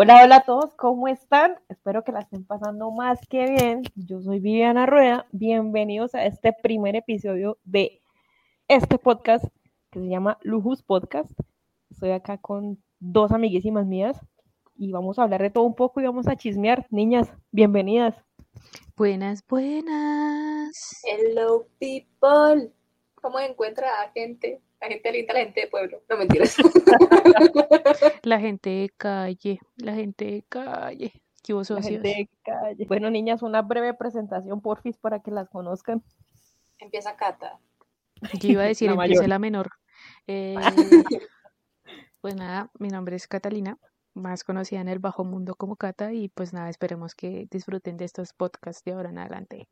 Hola, hola a todos, ¿cómo están? Espero que la estén pasando más que bien. Yo soy Viviana Rueda. Bienvenidos a este primer episodio de este podcast que se llama Lujus Podcast. Estoy acá con dos amiguísimas mías y vamos a hablar de todo un poco y vamos a chismear. Niñas, bienvenidas. Buenas, buenas. Hello, people. ¿Cómo encuentra a gente? La gente linda, la gente de pueblo. No mentiras. La gente de calle, la gente de calle. ¿Qué hubo, La socios? gente de calle. Bueno, niñas, una breve presentación, porfis, para que las conozcan. Empieza Cata. Yo iba a decir, La mayor. la menor. Eh, pues nada, mi nombre es Catalina, más conocida en el bajo mundo como Cata, y pues nada, esperemos que disfruten de estos podcasts de ahora en adelante.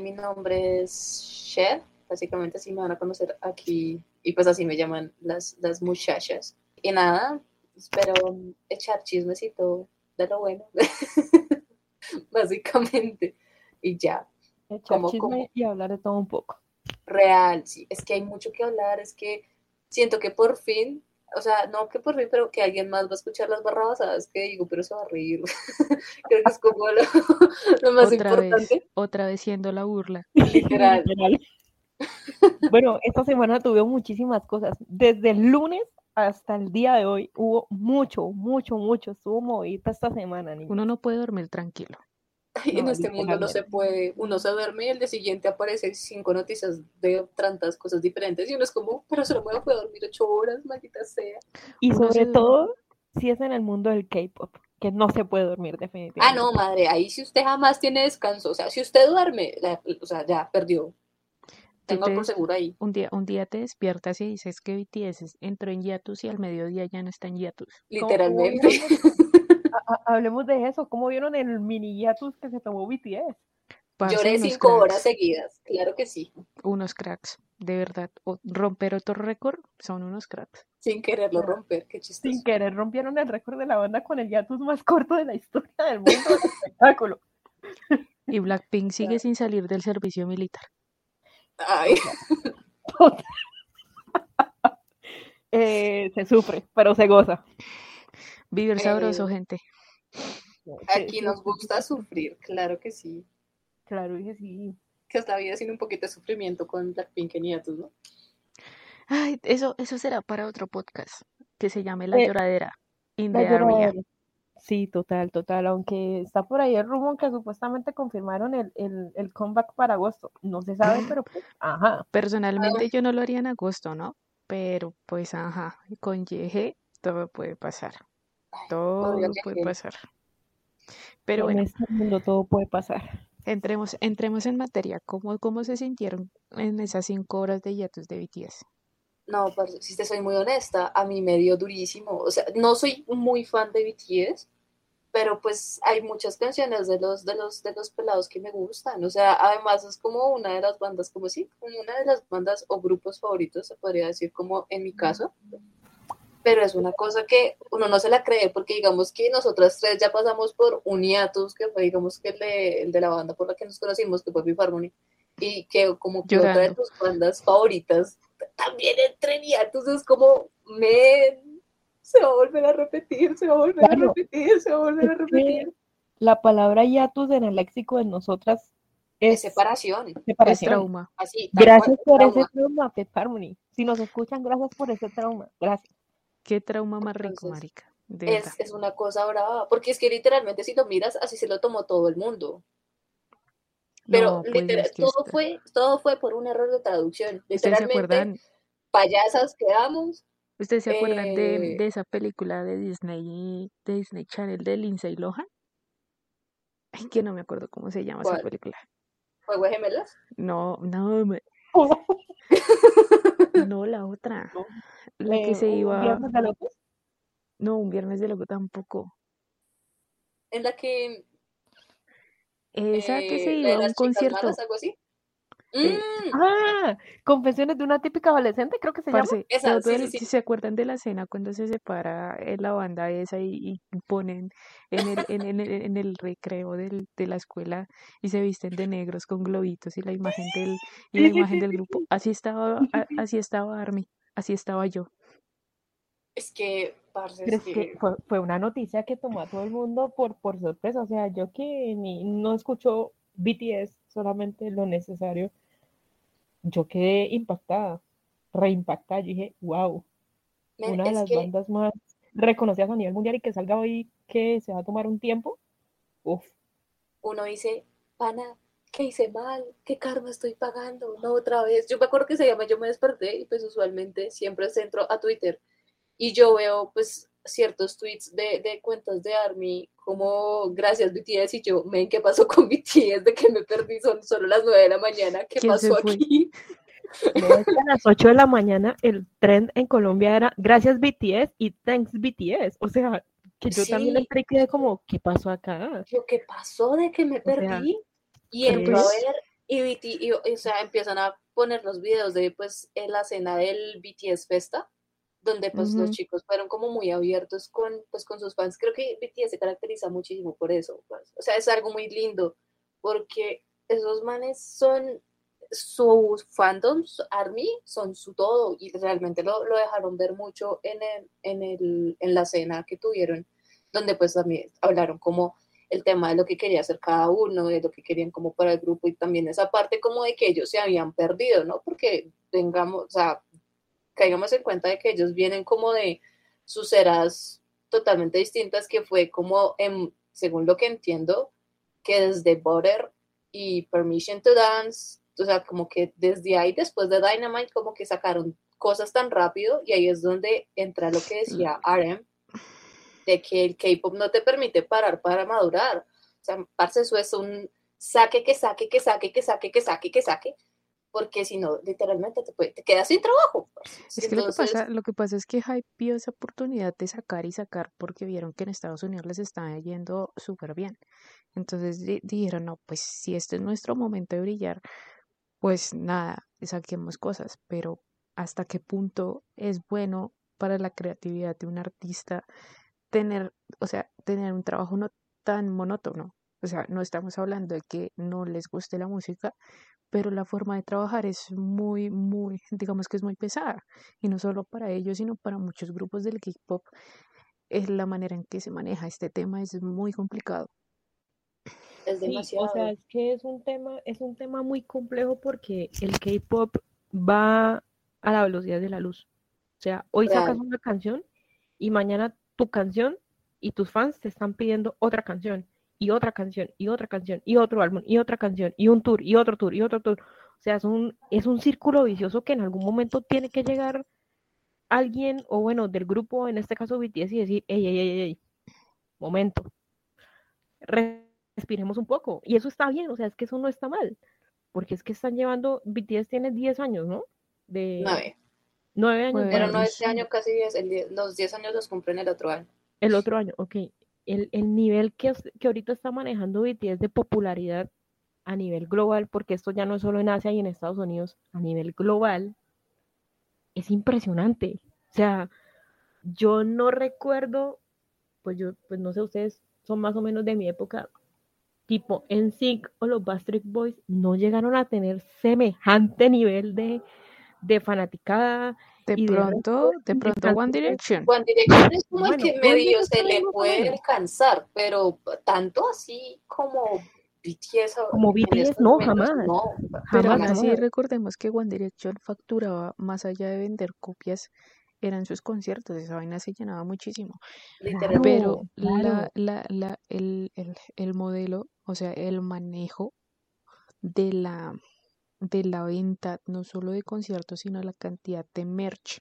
Mi nombre es Shed. Básicamente así me van a conocer aquí. Y pues así me llaman las, las muchachas. Y nada, espero echar chismecito de lo bueno. Básicamente. Y ya. Echar ¿Cómo, chisme y hablar de todo un poco. Real, sí. Es que hay mucho que hablar. Es que siento que por fin, o sea, no que por fin, pero que alguien más va a escuchar las barrabasadas que digo, pero se va a reír. Creo que es como lo, lo más Otra vez, importante. otra vez siendo la burla. Literal. Literal. Bueno, esta semana tuvimos muchísimas cosas. Desde el lunes hasta el día de hoy hubo mucho, mucho, mucho. Estuvo movida esta semana. Uno no puede dormir tranquilo. Ay, en este mundo no se puede, uno se duerme y el día siguiente aparecen cinco noticias de tantas cosas diferentes y uno es como, pero solo me voy a poder dormir ocho horas, maldita sea. Y Uno sobre todo si es en el mundo del K-pop, que no se puede dormir Ah, definitivamente. no, madre, ahí si usted jamás tiene descanso, o sea, si usted duerme, la- o sea, ya perdió. Tengo te por seguro ahí. un día, un día te despiertas y dices que BTS entró en hiatus y al mediodía ya no está en hiatus. ¿Cómo- cómo Literalmente. ha- hablemos de eso. ¿Cómo vieron el mini hiatus que se tomó BTS? Lloré cinco horas seguidas, claro que sí, unos cracks, de verdad. O- romper otro récord son unos cracks. sin quererlo romper, qué chistoso. Sin querer rompieron el récord de la banda con el hiatus más corto de la historia del mundo del espectáculo. Y Blackpink sigue Claro. sin salir del servicio militar. Ay, Eh, se sufre, pero se goza. Vivir sabroso, Eh, gente. Aquí nos gusta sufrir, claro que sí. Claro, dije sí. Que es la vida sin un poquito de sufrimiento con Blackpink y Niatus, ¿no? Ay, eso, eso será para otro podcast que se llame La Eh, Lloradera. In La the lloradera. Sí, total, total. Aunque está por ahí el rumor que supuestamente confirmaron el, el, el comeback para agosto. No se sabe, pero pues, ajá. Personalmente yo no lo haría en agosto, ¿no? Pero pues, ajá, con YG todo puede pasar. Todo puede pasar. Pero En bueno, este mundo todo puede pasar. entremos, entremos en materia. ¿Cómo, cómo se sintieron en esas cinco horas de hiatus de BTS? No, parce, si te soy muy honesta, a mí me dio durísimo. O sea, no soy muy fan de BTS, pero pues hay muchas canciones de los, de los, de los pelados que me gustan. O sea, además es como una de las bandas, como sí, como una de las bandas o grupos favoritos, se podría decir como en mi caso. Pero es una cosa que uno no se la cree, porque digamos que nosotras tres ya pasamos por un hiatus, que fue digamos que el de, el de la banda por la que nos conocimos, que fue Fifth Harmony, y que como que otra de tus bandas favoritas también entre en hiatus, es como, men, se va a volver a repetir, se va a volver Claro. a repetir, se va a volver a repetir. la palabra hiatus en el léxico de nosotras Es separación, Es separación. trauma. así, Gracias cual, por ese trauma. Fifth Harmony. Si nos escuchan, gracias por ese trauma. Gracias. Qué trauma más rico, Entonces, marica. Es, es una cosa brava, porque es que literalmente si lo miras, así se lo tomó todo el mundo. Pero No, pues literal, todo fue, todo fue por un error de traducción. ¿Ustedes se Literalmente, acuerdan? payasas quedamos. ¿Ustedes se acuerdan de, eh, de esa película de Disney, de Disney Channel de Lindsay Lohan? Ay, que no me acuerdo cómo se llama esa película. ¿Fuego de gemelas? No, no, me- no la otra. No. La que Eh, se un iba. viernes de locos. No, un viernes de loco tampoco. En la que Esa que se iba a un concierto. malas, algo así. Eh, Mm, Ah, Confesiones de una típica adolescente, creo que se llama. Parce, Esa, todo sí, el- sí, se acuerdan de la escena cuando se separa eh, la banda esa y, y ponen en el, en, en el, en el recreo del, de la escuela y se visten de negros con globitos y la imagen del, y la imagen del grupo. sí. Así estaba, así estaba Army, así estaba yo. Es que, parce, Pero es que que fue, fue una noticia que tomó a todo el mundo por, por sorpresa. O sea, yo que ni, no escucho BTS, solamente lo necesario, yo quedé impactada, reimpactada. Yo dije, wow, men, una de las que bandas más reconocidas a nivel mundial y que salga hoy que se va a tomar un tiempo. Uf, uno dice, pana, ¿qué hice mal? ¿Qué karma estoy pagando? No, otra vez. Yo me acuerdo que se llama Yo me desperté y pues usualmente siempre centro a Twitter y yo veo pues ciertos tweets de, de cuentas de ARMY como gracias BTS y yo, men, ¿qué pasó con BTS? De que me perdí, son solo las 9 de la mañana, ¿qué ¿Quién se pasó aquí? no, es que a las 8 de la mañana el trend en Colombia era gracias BTS y thanks BTS. O sea, que yo también entré y quedé como, ¿qué pasó acá? Yo, ¿qué pasó de que me O sea, perdí? Y entro a ver y, BT y, o sea, empiezan a poner los videos de pues en la cena del BTS Festa, donde pues los Ujú. chicos fueron como muy abiertos con pues con sus fans. Creo que BTS se caracteriza muchísimo por eso. pues. O sea, es algo muy lindo porque esos manes son sus fandoms, ARMY, son su todo y realmente lo, lo dejaron ver mucho en, el, en, el, en la cena que tuvieron, donde pues también hablaron como el tema de lo que quería hacer cada uno, de lo que querían como para el grupo y también esa parte como de que ellos se habían perdido, ¿no? Porque tengamos, o sea, caigamos en cuenta de que ellos vienen como de sus eras totalmente distintas, que fue como, en, según lo que entiendo, que desde Butter y Permission to Dance, o sea, como que desde ahí, después de Dynamite, como que sacaron cosas tan rápido y ahí es donde entra lo que decía RM, de que el K-pop no te permite parar para madurar. O sea, parce, eso es un saque, que saque, que saque, que saque, que saque, que saque, porque si no, literalmente te, puede- te quedas sin trabajo. Es que lo que pasa, lo que pasa es que Hype vio esa oportunidad de sacar y sacar porque vieron que en Estados Unidos les estaba yendo súper bien. Entonces di- dijeron, no, pues si este es nuestro momento de brillar, pues nada, saquemos cosas, pero hasta qué punto es bueno para la creatividad de un artista tener, o sea, tener un trabajo no tan monótono. O sea, no estamos hablando de que no les guste la música, pero la forma de trabajar es muy, muy, digamos que es muy pesada. Y no solo para ellos, sino para muchos grupos del K-pop. Es la manera en que se maneja este tema es muy complicado. es Sí, demasiado. o sea, es que es un tema, es un tema muy complejo porque el K-pop va a la velocidad de la luz. O sea, hoy Real. sacas una canción y mañana tu canción y tus fans te están pidiendo otra canción y otra canción y otra canción y otro álbum y otra canción y un tour y otro tour y otro tour. O sea, es un, es un círculo vicioso que en algún momento tiene que llegar alguien o bueno, del grupo, en este caso BTS y decir, ey, ey, ey, ey, momento, respiremos un poco. Y eso está bien, o sea, es que eso no está mal, porque es que están llevando, BTS tiene 10 años, ¿no? De Nueve. 9 años. Nueve Pero bueno, no años. este año, casi diez, el die- los 10 años los cumplen el otro año. El otro año, ok. El, el nivel que, que ahorita está manejando BTS de popularidad a nivel global, porque esto ya no es solo en Asia y en Estados Unidos, a nivel global, es impresionante. O sea, yo no recuerdo, pues yo, pues no sé, ustedes son más o menos de mi época, tipo NSYNC o los Backstreet Boys, no llegaron a tener semejante nivel de, de fanaticada. De Y pronto, de de pronto One canciones. Direction. One Direction es como el que medio se le puede bueno. alcanzar, pero tanto así como BTS. o- Como en BTS, no, momentos, jamás. No, Pero Jamás, así recordemos que One Direction facturaba más allá de vender copias, eran sus conciertos, esa vaina se llenaba muchísimo. Pero Claro, la, la, la, el, el, el modelo, o sea, el manejo de la, de la venta, no solo de conciertos, sino la cantidad de merch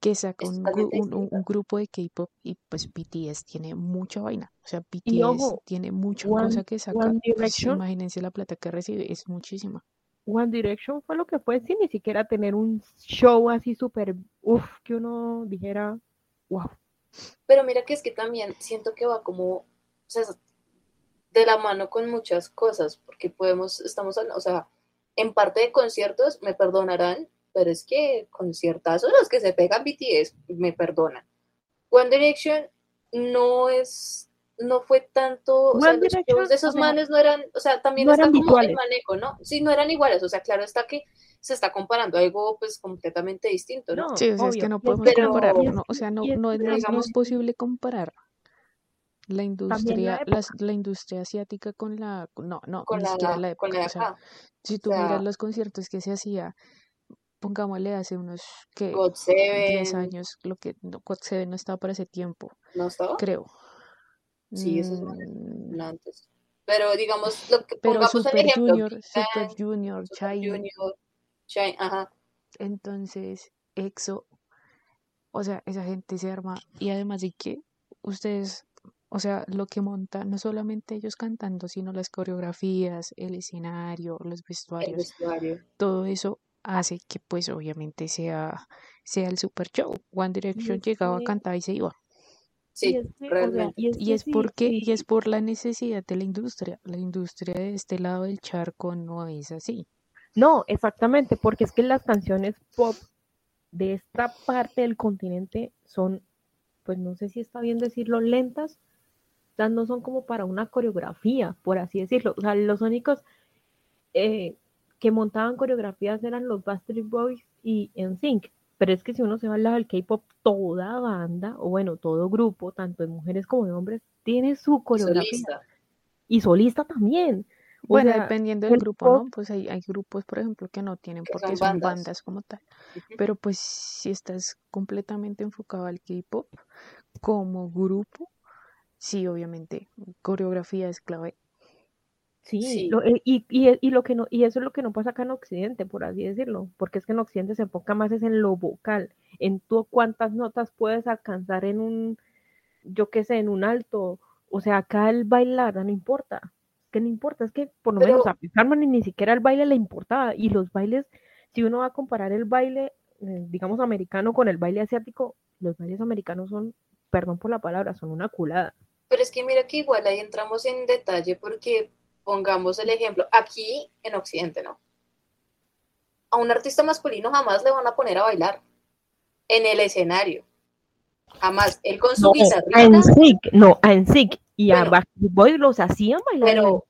que saca un, un, un- grupo de K-pop y pues BTS tiene mucha vaina, o sea, Y BTS ojo, tiene mucha One, cosa que saca, One pues imagínense la plata que recibe, es muchísima. One Direction fue lo que fue sin ni siquiera tener un show así súper, uff, que uno dijera, wow. Pero mira que es que también siento que va como, o sea, de la mano con muchas cosas, porque podemos, estamos, hablando- o sea, en parte de conciertos, me perdonarán, pero es que conciertazos los que se pegan BTS, me perdonan. One Direction no es no fue tanto, o sea, One los Direction, shows de esos manes no eran, o sea, también no está eran como el manejo, ¿no? Sí, no eran iguales, o sea, claro está que se está comparando algo pues completamente distinto, ¿no? No, Sí, o sea, es que no podemos Pero- comparar, y es- no, o sea, no, no, no es, no es digamos- posible comparar la industria, la, industria asiática con la, no, no, Con ni la, siquiera la con la época, de o sea, si tú sea, miras los conciertos que se hacía, pongámosle hace unos, que God 10 Seven, años, lo que no, God Seven no estaba para ese tiempo, ¿no estaba? creo. Sí, esos manes Mm, antes. Pero digamos, lo que pero el Super ejemplo, Junior, Big Super Bang, Junior, Super Shiny, Junior, Shine, ajá, entonces EXO, o sea, esa gente se arma y además de que ustedes, o sea, lo que montan, no solamente ellos cantando, sino las coreografías, el escenario, los el vestuarios, vestuario. todo eso hace que pues obviamente sea, sea el super show. One Direction es llegaba, cantaba y se iba. Sí, y es que, o sea, realmente. y es Y que es sí, porque, sí, y es por la necesidad de la industria. La industria de este lado del charco no es así. No, exactamente, porque es que las canciones pop de esta parte del continente son, pues no sé si está bien decirlo, lentas, sea, no son como para una coreografía, por así decirlo. O sea, los únicos eh, que montaban coreografías eran los Backstreet Boys y NSYNC. Pero es que si uno se va al lado del K-pop, toda banda, o bueno, todo grupo, tanto de mujeres como de hombres, tiene su coreografía. solista. Y solista también. O Bueno, sea, dependiendo del el grupo, pop- ¿no? Pues hay, hay grupos, por ejemplo, que no tienen Que porque son son bandas. como tal. Pero pues si estás completamente enfocado al K-pop como grupo, sí, obviamente, coreografía es clave. Sí, Sí. lo- eh, y, y, y lo que no, y eso es lo que no pasa acá en Occidente, por así decirlo, porque es que en Occidente se enfoca más es en lo vocal, en tú cuántas notas puedes alcanzar en un, yo qué sé, en un alto, o sea, acá el bailar no importa, es que no importa, es que por lo Pero- menos a Harmony ni siquiera el baile le importaba, y los bailes, si uno va a comparar el baile, eh, digamos, americano con el baile asiático, los bailes americanos son, perdón por la palabra, son una culada. Pero es que mira que igual ahí entramos en detalle porque pongamos el ejemplo, aquí en Occidente, ¿no? A un artista masculino jamás le van a poner a bailar en el escenario. Jamás. Él con su No, a guitarrita, NSYNC, no, a NSYNC y a Bueno. Backstreet Boys los hacían bailar Pero-.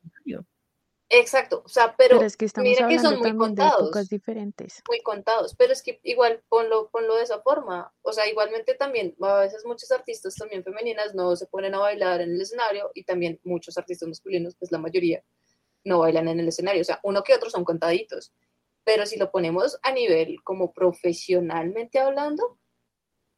Exacto, o sea, pero, Pero es que estamos mira que son muy de contados. diferentes. muy contados, pero es que igual ponlo, ponlo de esa forma. O sea, igualmente también, a veces muchos artistas también femeninas no se ponen a bailar en el escenario y también muchos artistas masculinos, pues la mayoría, no bailan en el escenario. O sea, uno que otro son contaditos. Pero si lo ponemos a nivel como profesionalmente hablando,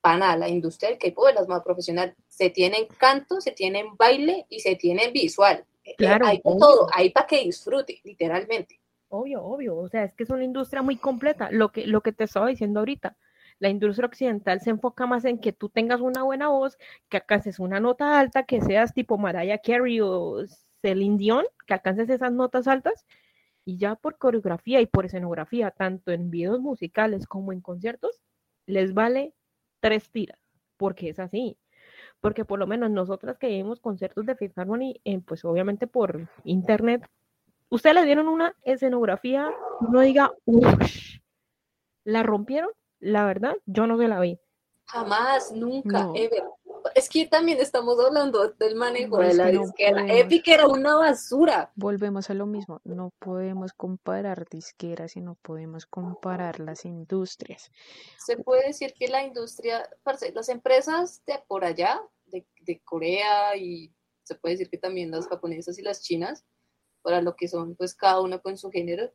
pana, la industria del K-pop es la más profesional. Se tiene en canto, se tiene en baile y se tiene en visual. Eh, Claro, hay obvio. todo, hay para que disfrute, literalmente. Obvio, obvio. O sea, es que es una industria muy completa. Lo que, lo que te estaba diciendo ahorita, la industria occidental se enfoca más en que tú tengas una buena voz, que alcances una nota alta, que seas tipo Mariah Carey o Celine Dion, que alcances esas notas altas. Y ya por coreografía y por escenografía, tanto en videos musicales como en conciertos, les vale tres tiras, porque es así. Porque por lo menos nosotras que vimos conciertos de Fifth Harmony, eh, pues obviamente por internet, ustedes le dieron una escenografía, uno diga, uff, la rompieron, la verdad, yo no se la vi. Jamás, nunca, No. ever. Es que también estamos hablando del manejo de la no disquera. podemos. Epic era una basura. Volvemos a lo mismo, no podemos comparar disqueras y no podemos comparar las industrias. Se puede decir que la industria, las empresas de por allá, de, de Corea y se puede decir que también las japonesas y las chinas, para lo que son pues cada una con su género,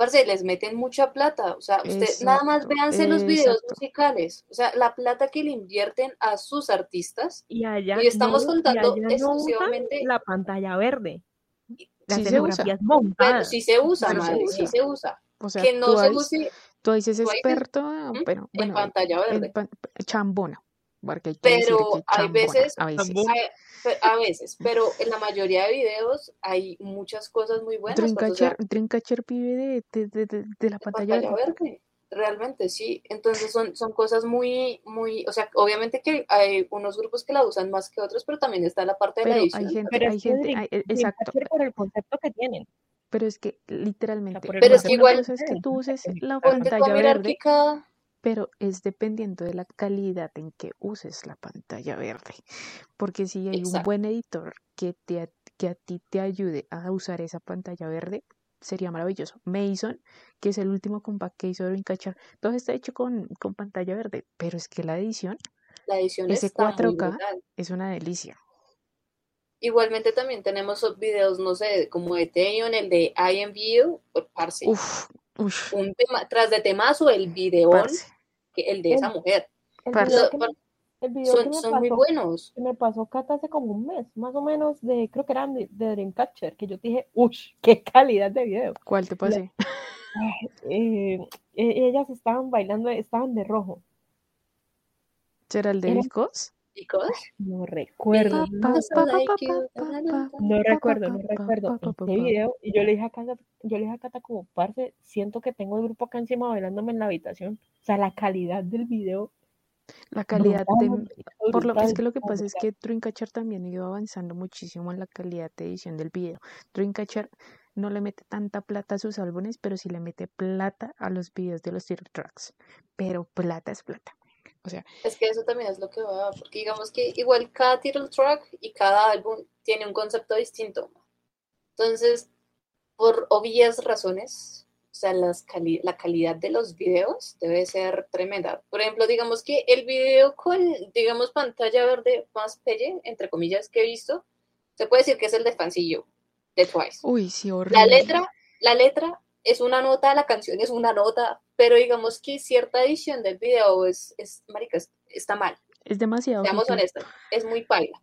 parce, les meten mucha plata. O sea, usted nada más Exacto, véanse los videos exacto. musicales. O sea, la plata que le invierten a sus artistas Y allá Y estamos no, y contando allá no usan exclusivamente- la pantalla verde. La Sí se escenografía es montada. Pero sí se usa, Pero se madre, usa. sí se usa. O sea, que no se dices- use tú dices experto, ¿Mm? pero en bueno, pantalla en verde. pan- chambona, porque hay que decir Pero que hay veces- a veces. A, veces, pero en la mayoría de videos hay muchas cosas muy buenas. pues, o sea, Dreamcatcher, Dreamcatcher vive de, de, de, de- de la pantalla, pantalla verde. verde. Realmente sí. Entonces son, son cosas muy, muy, o sea, obviamente que hay unos grupos que la usan más que otros, pero también está la parte de la Pero edición. hay gente, Pero hay es que gente, Dream- hay- e- exacto. Dreamcatcher por el concepto que tienen. Pero es que literalmente, por el Pero es que igual- es que tú uses la pantalla verde pero es dependiendo de la calidad en que uses la pantalla verde. Porque si hay un buen editor que, te, a- que a ti te ayude a usar esa pantalla verde, sería maravilloso. Mason, que es el último compact que hizo Dreamcatcher, todo está hecho con, con pantalla verde, pero es que la edición La edición Ese está muy 4K. brutal. es una delicia. Igualmente también tenemos videos, no sé, como de el de I Am pues, parce, Uf, uf, un tema, tras de temazo el que el de esa mujer. El video me, el video son, muy buenos. que me pasó Cata hace como un mes, más o menos, de creo que eran de, de Dreamcatcher, que yo te dije, uff, qué calidad de video. ¿Cuál te pasé? Eh, e- ellas estaban bailando, estaban de rojo. ¿Será el de Era- Viscos? Chicos, No recuerdo, no, recuerdo, no recuerdo video. Y yo le dije a Cata, yo le dije a Cata como, parce, siento que tengo el grupo acá encima bailándome en la habitación. O sea, la calidad del video. La calidad de, Por lo, es brutal, que lo que pasa es que Dreamcatcher también ha ido avanzando muchísimo en la calidad de edición del video. Dreamcatcher no le mete tanta plata a sus álbumes, pero sí le mete plata a los videos de los title tracks. Pero plata es plata. O sea, Es que eso también es lo que va, porque digamos que igual cada title track y cada álbum tiene un concepto distinto. Entonces, por obvias razones, o sea, las cali- la calidad de los videos debe ser tremenda. Por ejemplo, digamos que el video con, digamos, pantalla verde más pelle, entre comillas, que he visto, se puede decir que es el de Fancillo, de Twice. uy, sí, La horrible. letra, la letra es una nota, la canción es una nota, pero digamos que cierta edición del video es, es marica, es- está mal. Es demasiado. Seamos ojito. honestos, es muy paila.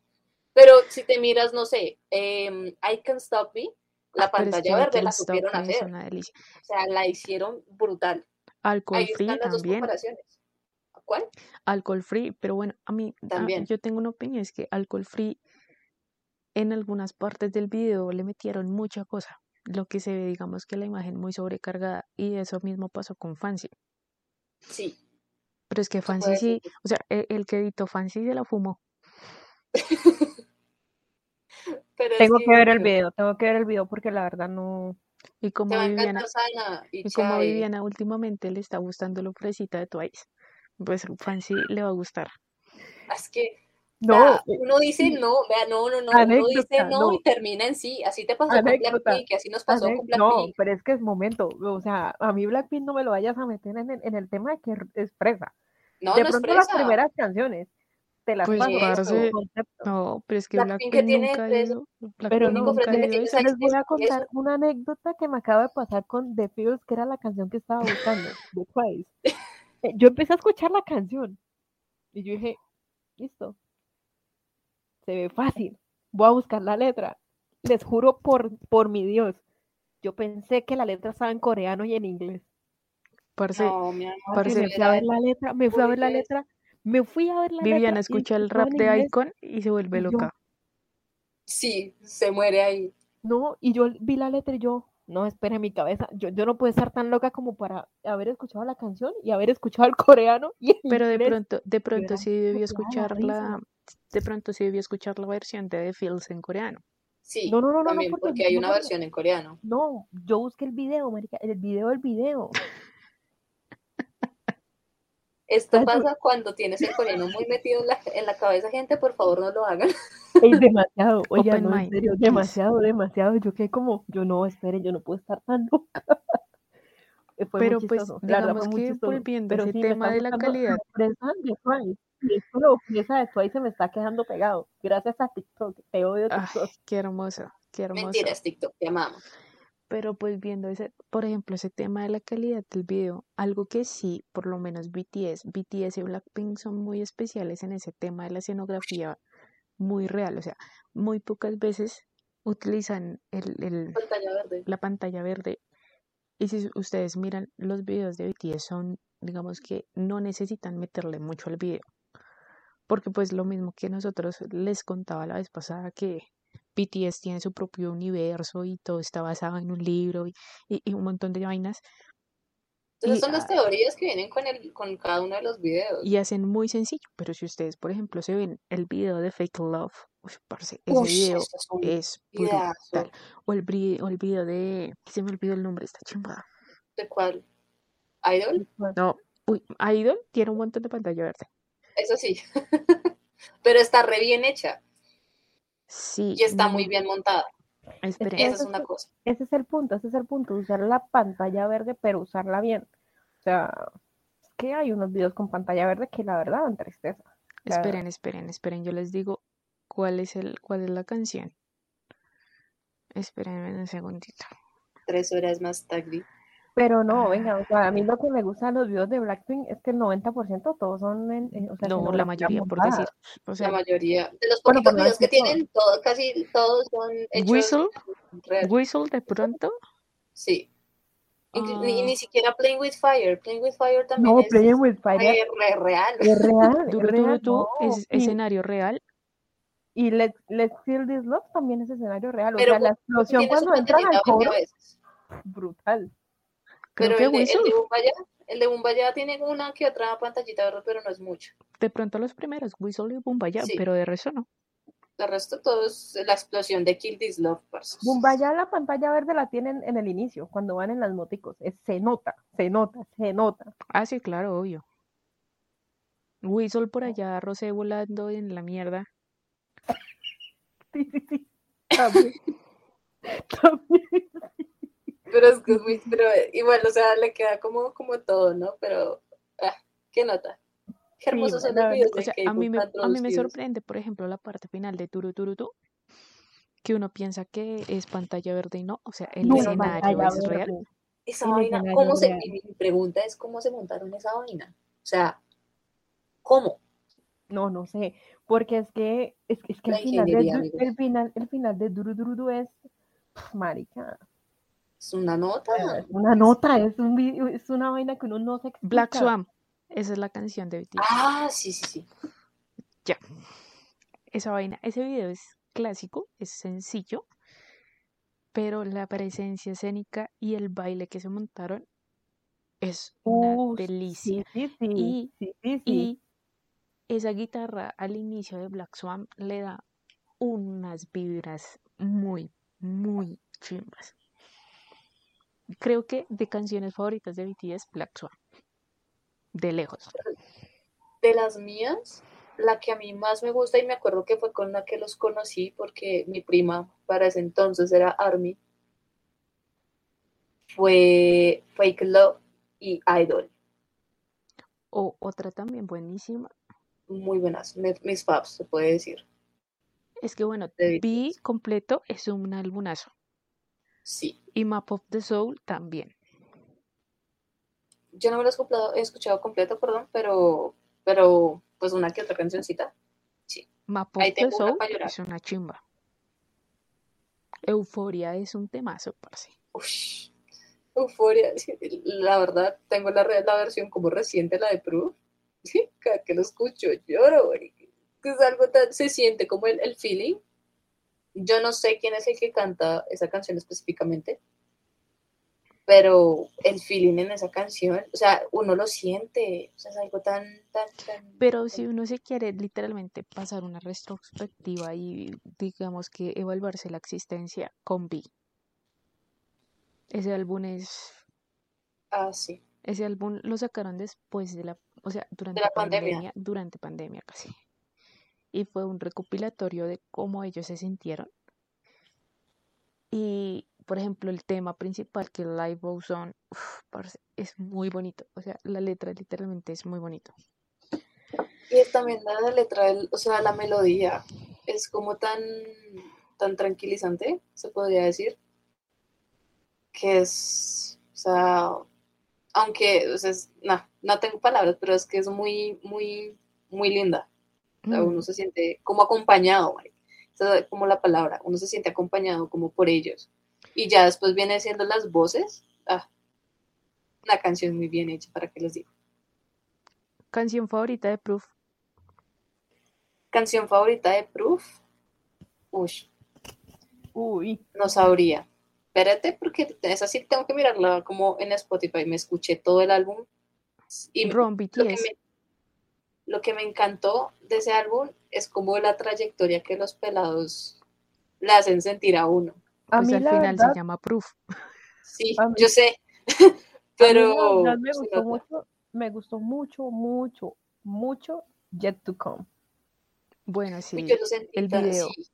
Pero si te miras, no sé, em, I Can Stop Me, la Ah, pero es que pantalla verde la supieron hacer. O sea, la hicieron brutal. Alcohol Ahí free están las dos también. comparaciones. ¿Cuál? Alcohol free, pero bueno, a mí a- También. yo tengo una opinión, es que alcohol free en algunas partes del video le metieron mucha cosa. Lo que se ve, digamos que la imagen muy sobrecargada y eso mismo pasó con Fancy. Sí. Pero es que Fancy sí, decir. o sea, el, el que editó Fancy se la fumó. Pero es Tengo que ver el video, tengo que ver el video porque la verdad no. Y como Viviana, Sana y y como. Viviana últimamente le está gustando lo fresita de Twice, pues Fancy le va a gustar. Es que No, vea, eh, uno dice no, vea, no, no, no, uno dice Anécdota, no, no. y termina en sí. Así te pasó con Anécdota. Blackpink, así nos pasó con No, Blackpink. pero es que es momento. O sea, a mí Blackpink no me lo vayas a meter en el, en el tema de que es fresa. No, de no pronto las fresa. primeras canciones te las Pues, pero eso. parce. No, pero es que Blackpink Blackpink que tiene nunca tres- ido, Pero Blackpink no, nunca que eso. esa- les voy a eso- contar una anécdota que me acaba de pasar con The Feels, que era la canción que estaba buscando, de Twice. Eh, Yo empecé a escuchar la canción y yo dije, listo, se ve fácil, voy a buscar la letra. Les juro por, por mi Dios, yo pensé que la letra estaba en coreano y en inglés. Parce, No, mi amor, Parce, Parce, me fui a ver la letra, me fui a ver la letra, me fui a ver la Viviana letra escucha el rap de. Icon y se vuelve yo- loca. Sí, se muere ahí. No, y yo vi la letra y yo, no, espera, en mi cabeza, yo, yo no puedo estar tan loca como para haber escuchado la canción y haber escuchado el coreano y el Pero de inglés. pronto, de pronto sí debió escuchar la, de pronto sí debió escuchar la versión de The Feels en coreano. Sí, No, no, no, no, no, también, porque porque hay no, una no, versión en coreano. No, yo busqué el video, marica, el video del video. Esto pasa cuando tienes el coreano muy metido en la, en la cabeza, gente, por favor no lo hagan. Es demasiado, oye, Open no, en serio, demasiado, demasiado. Yo quedé como, yo no, espere, yo no puedo estar tan loca. Eh, Fue Pero muy pues, la verdad digamos muy que volviendo Pero ese sí, tema de la calidad, lo fresa de de Twice se me está quedando pegado. Gracias a TikTok, te odio ay, TikTok. qué hermosa, qué hermosa. Mentiras, TikTok, te amamos. Pero pues viendo ese, por ejemplo, ese tema de la calidad del video, algo que sí, por lo menos BTS, BTS y Blackpink son muy especiales en ese tema de la escenografía muy real, o sea, muy pocas veces utilizan el, el, Pantalla verde. la pantalla verde. Y si ustedes miran los videos de BTS son, digamos que no necesitan meterle mucho al video. Porque pues lo mismo que nosotros les contaba la vez pasada que BTS tiene su propio universo y todo está basado en un libro y, y- y un montón de vainas Entonces Y, son las teorías que vienen con, el, con cada uno de los videos. y hacen muy sencillo. Pero si ustedes, por ejemplo, se ven el video de Fake Love, uy, parce, ese video es un es videazo. brutal. O el, bri- o el video de, se me olvidó el nombre, está chimba. ¿De cuál? ¿Idol? No, Uy, Idol tiene un montón de pantalla verde. Eso sí. Pero está re bien hecha Sí. y está muy bien montada. Esperen, Esa es una cosa. Ese es el punto, ese es el punto, usar la pantalla verde, pero usarla bien. O sea, es que hay unos videos con pantalla verde que la verdad dan tristeza. La- esperen, esperen, esperen. Yo les digo cuál es el, cuál es la canción. Esperen un segundito. Tres horas más tarde. Pero no, venga, o sea, a mí lo que me gusta de los videos de Blackpink es que el 90% todos son en, en- o sea, No, la mayoría, por decir. O La sea, mayoría. De los Bueno, poquitos por no videos que todos. tienen, todo, casi todos son hechos Whistle, real. Whistle de pronto. Sí. Ah. Ni, ni siquiera Playing with Fire. Playing with Fire también No, es Playing with Fire re, re real. es real, es Duro, real, tú no, es y- escenario real. Y Let's, Let's Feel This Love también es escenario real. O Pero sea, la explosión cuando entran al coro, brutal. Creo Pero que el de, el Whistle, de Bumbaya, el de Bumbaya tiene una que otra pantallita verde, pero no es mucho. de pronto los primeros, Whistle y Bumbaya, Sí. pero de resto no. El resto todo es la explosión de Kill This Love, parce. Bumbaya la pantalla verde la tienen en el inicio, cuando van en las moticos. Es- se nota, se nota, se nota. Ah, sí, claro, obvio. Whistle por allá, Rosé volando en la mierda. Sí, sí, sí. También. También. Pero es que es muy, pero igual, o sea, le queda como, como todo, ¿no? Pero, ah, qué nota. Qué Sí, hermosos son la los videos O de sea, a mí me, a mí me sorprende, por ejemplo, la parte final de Turu Turu Tu, que uno piensa que es pantalla verde y no. O sea, el No, escenario es real. Esa vaina, ¿cómo se, real. mi, mi pregunta es cómo se montaron esa vaina? O sea, ¿cómo? No, no sé, porque es que es, es que el final de el final el final de Duru Duru Du es marica, Es una nota. una nota, es un es una vaina que uno no se explica. Black Swan, esa es la canción de BTS. Ah, sí, sí, sí. Ya. Esa vaina, ese video es clásico, es sencillo, pero la presencia escénica y el baile que se montaron es una Uh, delicia. Sí, sí, sí, Y- sí, sí, sí. Y esa guitarra al inicio de Black Swan le da unas vibras muy, muy chimbas. Creo que de canciones favoritas de BTS, Black Swan. De lejos. De las mías, la que a mí más me gusta y me acuerdo que fue con la que los conocí porque mi prima para ese entonces era Army, fue Fake Love y Idol. O otra también buenísima. Muy buenas, mis faves, se puede decir. Es que bueno, BTS. completo es un albumazo. Sí, Y Map of the Soul también. yo no me lo he escuchado, he escuchado completo, perdón, pero, pero pues una que otra cancioncita. Map of Ahí the una Soul es una chimba. Euforia es un temazo, parce. Ush, euforia, sí, la verdad, tengo la, la versión como reciente, la de Proof. Sí, cada que lo escucho lloro, que es algo tan, se siente como el, el feeling. Yo no sé quién es el que canta esa canción específicamente, pero el feeling en esa canción, o sea, uno lo siente, o sea, es algo tan, tan, tan... Pero si uno se quiere literalmente pasar una retrospectiva y digamos que evaluarse la existencia con B. Ese álbum es, Ah, sí, ese álbum lo sacaron después de la, o sea, durante la pandemia. durante pandemia casi. Y fue un recopilatorio de cómo ellos se sintieron. Y, por ejemplo, el tema principal que Live Goes On, uf, es muy bonito. O sea, la letra literalmente es muy bonito. Y es también la letra, o sea, la melodía es como tan, tan tranquilizante, se podría decir, que es, o sea, aunque, no, no tengo palabras, pero es que es muy, muy, muy linda. O sea, Mm. uno se siente como acompañado. Esa es como la palabra, uno se siente acompañado como por ellos. Y ya después viene siendo las voces, ah, una canción muy bien hecha, ¿para qué les digo? Canción favorita de Proof. Canción favorita de Proof, uy, Uy, No sabría. Espérate, porque esa sí tengo que mirarla como en Spotify. Me escuché todo el álbum. Y Ron lo que, BTS. me, lo que me encantó de ese álbum es como la trayectoria que los pelados le hacen sentir a uno. a Pues mí al la final verdad, se llama Proof. Sí, mí- yo sé. a mí Pero me gustó mucho me gustó mucho, mucho, mucho Yet to Come. Bueno, sí, yo lo sentí el video. así.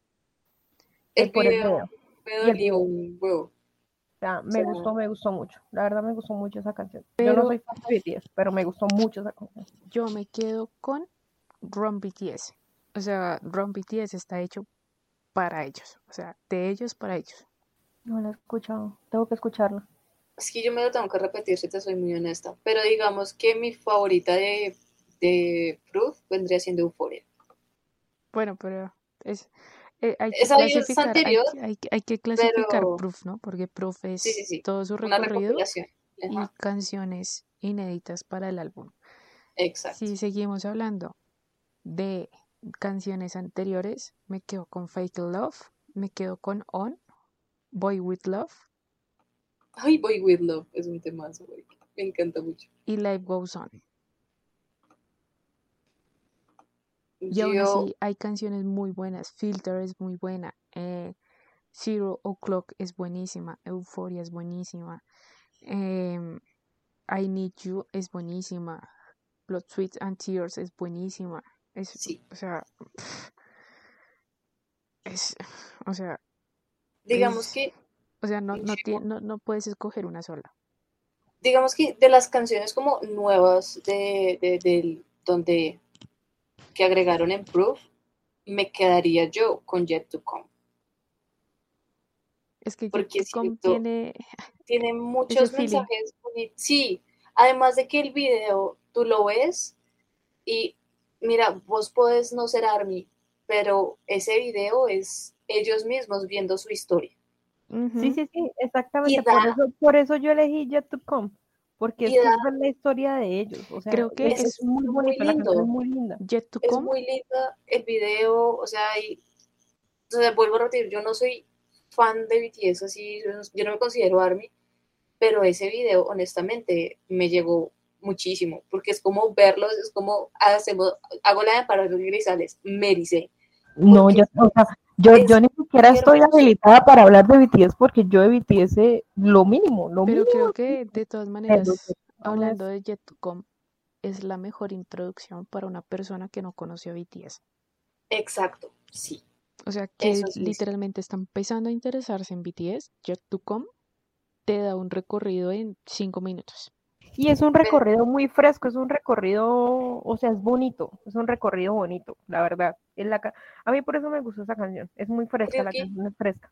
El el video video. me dolió video. un huevo. Sea, me gustó, me gustó mucho. La verdad me gustó mucho esa canción. Yo Pero- no soy fan de BTS, pero me gustó mucho esa canción. Yo me quedo con Run BTS. O sea, Run BTS está hecho para ellos. O sea, de ellos para ellos. No la he escuchado, tengo que escucharla. Es que yo me lo tengo que repetir si te soy muy honesta. Pero digamos que mi favorita de, de Proof vendría siendo Euphoria. Bueno, pero es, eh, hay que clasificar, hay, anterior, que- hay que- hay que clasificar pero- Proof, ¿no? Porque Proof es Sí, sí, sí. todo su recorrido y canciones inéditas para el álbum. exacto. Si seguimos hablando de canciones anteriores, me quedo con Fake Love, me quedo con On, Boy With Love Ay, Boy With Love es un temazo, güey. Me encanta mucho. y Life Goes On. Y aún así hay canciones muy buenas. Filter es muy buena. eh, Zero O'Clock es buenísima. Euphoria es buenísima. em, I Need You es buenísima. Blood, Sweat and Tears es buenísima. Es, sí. o sea, es, o sea, Digamos es- que, o sea, no, no, no, no puedes escoger una sola. digamos que de las canciones como nuevas de, de- del- donde que agregaron en Proof, me quedaría yo con Yet to Come. Es que Porque Jet to Come siento- tiene, Tiene muchos mensajes bonitos. Sí, además de que el video tú lo ves y mira, vos podés no ser Army, pero ese video es ellos mismos viendo su historia. Sí, sí, sí, exactamente. Por da- eso, por eso yo elegí Yet to Come. Porque es da- es la historia de ellos. O sea, Creo que es, es muy muy lindo. es muy linda. Jet to Es Come muy linda el video, o sea, y, o sea, vuelvo a repetir, yo no soy fan de BTS, así, yo no- me considero ARMY, pero ese video, honestamente, me llegó muchísimo, porque es como verlos, es como hacemos, hago la de Parar Grisales, me ericé. No, yo, o sea, yo, es yo ni siquiera estoy habilitada para hablar de BTS porque yo de BTS lo mínimo, lo Pero mínimo. creo que de todas maneras, hablando de Jet to Come, es la mejor introducción para una persona que no conoció a BTS. Exacto, sí. O sea, que literalmente está empezando a interesarse en BTS. Jet to Come te da un recorrido en cinco minutos. Y es un recorrido muy fresco, es un recorrido, o sea, es bonito, es un recorrido bonito, la verdad. Es la a mí por eso me gustó esa canción, es muy fresca, la canción es fresca.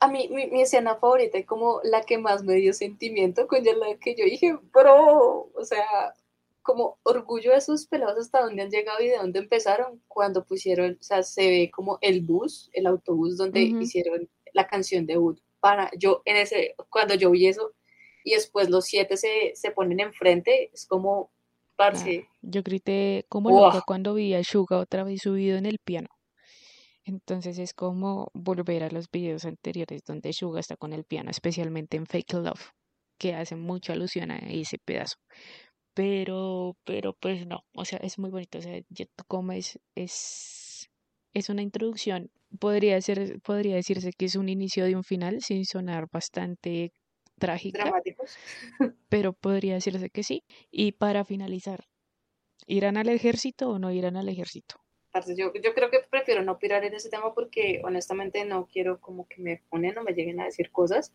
A mí, mi, mi escena favorita y como la que más me dio sentimiento, con la que yo dije, bro, o sea, como orgullo de esos pelados hasta donde han llegado y de dónde empezaron, cuando pusieron, o sea, se ve como el bus, el autobús donde hicieron la canción de Wood. Para, yo en ese, cuando yo vi eso, y después los siete se, se ponen enfrente, es como, parce, Yo grité como Uah. loca cuando vi a Suga otra vez subido en el piano. Entonces es como volver a los videos anteriores donde Suga está con el piano, especialmente en Fake Love, que hace mucha alusión a ese pedazo. Pero, pero pues no, o sea, es muy bonito. O sea, Come es, es, es una introducción. Podría ser, podría decirse que es un inicio de un final, sin sonar bastante trágica dramáticos. pero podría decirse que sí. Y para finalizar, ¿irán al ejército o no irán al ejército? Yo, yo creo que prefiero no pirar en ese tema porque honestamente no quiero como que me ponen o me lleguen a decir cosas.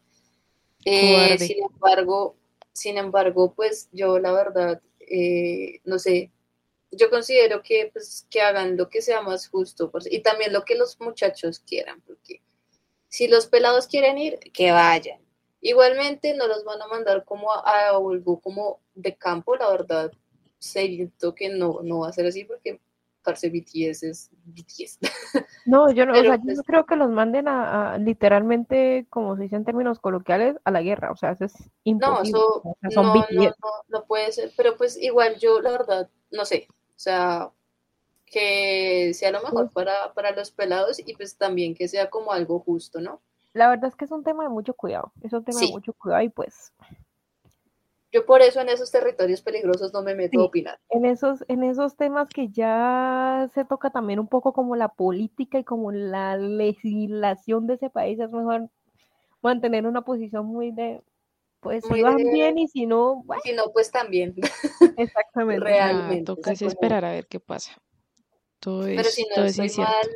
Eh, sin embargo, sin embargo, pues yo la verdad, eh, no sé, yo considero que, pues, que hagan lo que sea más justo pues, y también lo que los muchachos quieran, porque si los pelados quieren ir, que vayan. Igualmente no los van a mandar como a, algo como de campo, la verdad, siento que no, no va a ser así porque parce BTS es BTS. No, yo no, o sea, yo pues- no creo que los manden a, a, literalmente, como se dice en términos coloquiales, a la guerra, o sea, eso es No, imposible. eso o sea, son no, no, BTS. no, no puede ser, pero pues igual yo la verdad, no sé, o sea, que sea lo mejor Pues- para, para los pelados y pues también que sea como algo justo, ¿no? La verdad es que es un tema de mucho cuidado, es un tema Sí. de mucho cuidado y pues Yo por eso en esos territorios peligrosos no me meto a Sí. opinar. en esos, en esos temas que ya se toca también un poco como la política y como la legislación de ese país, es mejor mantener una posición muy de Pues Muy si van de- bien y si no, bueno, Si no, pues también. exactamente. Realmente, toca es exactamente. esperar a ver qué pasa. Todo Pero es, si no todo es estoy mal,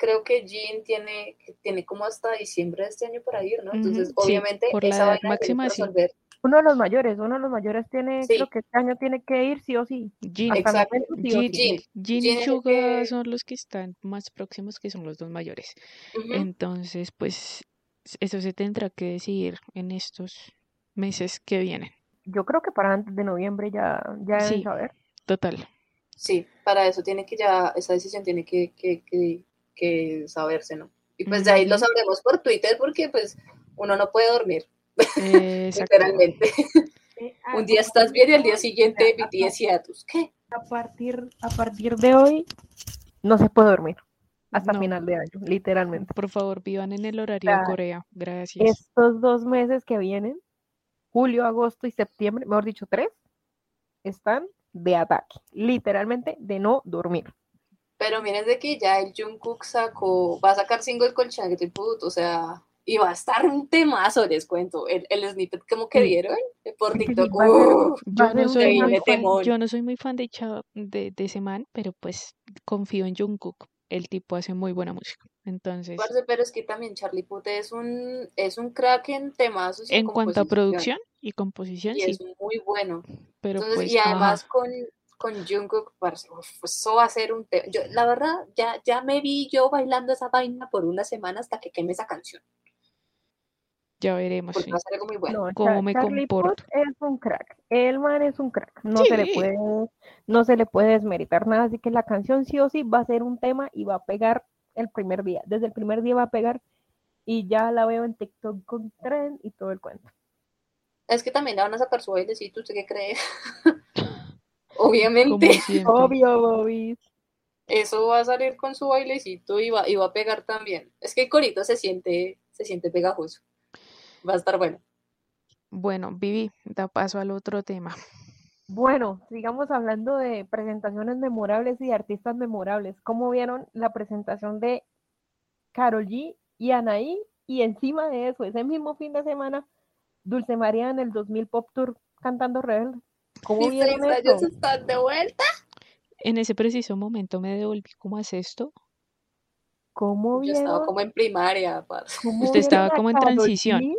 creo que Jean tiene, tiene como hasta diciembre de este año para ir, ¿no? Entonces, Ujú, sí, obviamente, por la esa tiene máxima, que sí. resolver. Uno de los mayores, uno de los mayores tiene, Sí. creo que este año tiene que ir sí o sí. Jean, Exacto. momento sí o Jean, sí. Jean. Jean Jean y Suga que- son los que están más próximos, que son los dos mayores. Entonces, pues, eso se tendrá que decidir en estos meses que vienen. Yo creo que para antes de noviembre ya, ya deben Sí. saber. Total. Sí, para eso tiene que ya, esa decisión tiene que, que, que, que saberse, ¿no? Y pues de ahí lo sabremos por Twitter porque pues uno no puede dormir, literalmente. Un día estás bien y al día siguiente BTS. ¿Qué? A partir, a partir de hoy no se puede dormir hasta No. final de año, literalmente. Por favor, vivan en el horario de sea, Corea. Gracias. Estos dos meses que vienen, julio, agosto y septiembre, mejor dicho, tres, están de ataque, literalmente de no dormir. Pero miren de que ya el Jungkook sacó, va a sacar single con Chang'e Put, o sea, y va a estar un temazo, les cuento. El, el snippet como que vieron eh, por TikTok. a Yo no soy muy fan, yo no soy muy fan de, de, de ese man, pero pues confío en Jungkook. El tipo hace muy buena música. Entonces, pero es que también Charlie Puth es un, es un crack en temazos en cuanto a producción y composición, Y sí, es muy bueno. pero Entonces, pues, y además ajá. con, con Jungkook, parce, uf, eso va a ser un tema. Yo, la verdad, ya, ya me vi yo bailando esa vaina por una semana hasta que queme esa canción, ya veremos. porque sí. va a ser algo muy bueno. No, cómo me Charlie comporto. Puth es un crack. El man es un crack. No se le puede, no se le puede desmeritar nada. Así que la canción sí o sí va a ser un tema y va a pegar el primer día. Desde el primer día va a pegar y ya la veo en TikTok con tren y todo el cuento. Es que también le van a sacar su bailecito, ¿usted qué cree? Obviamente. Obvio, Bobby. eso va a salir con su bailecito y va, y va a pegar también. Es que el corito se siente, se siente pegajoso. Va a estar bueno. Bueno, Vivi, da paso al otro tema. Bueno, sigamos hablando de presentaciones memorables y de artistas memorables. ¿Cómo vieron la presentación de Karol G y Anaí? Y encima de eso, ese mismo fin de semana, Dulce María en el 2000 Pop Tour cantando Rebelde. ¿Cómo Mis vieron seis años eso? están de vuelta. En ese preciso momento me devolví como a esto. ¿Cómo Yo estaba vieron? como en primaria, cómo Usted vieron estaba como en transición. G?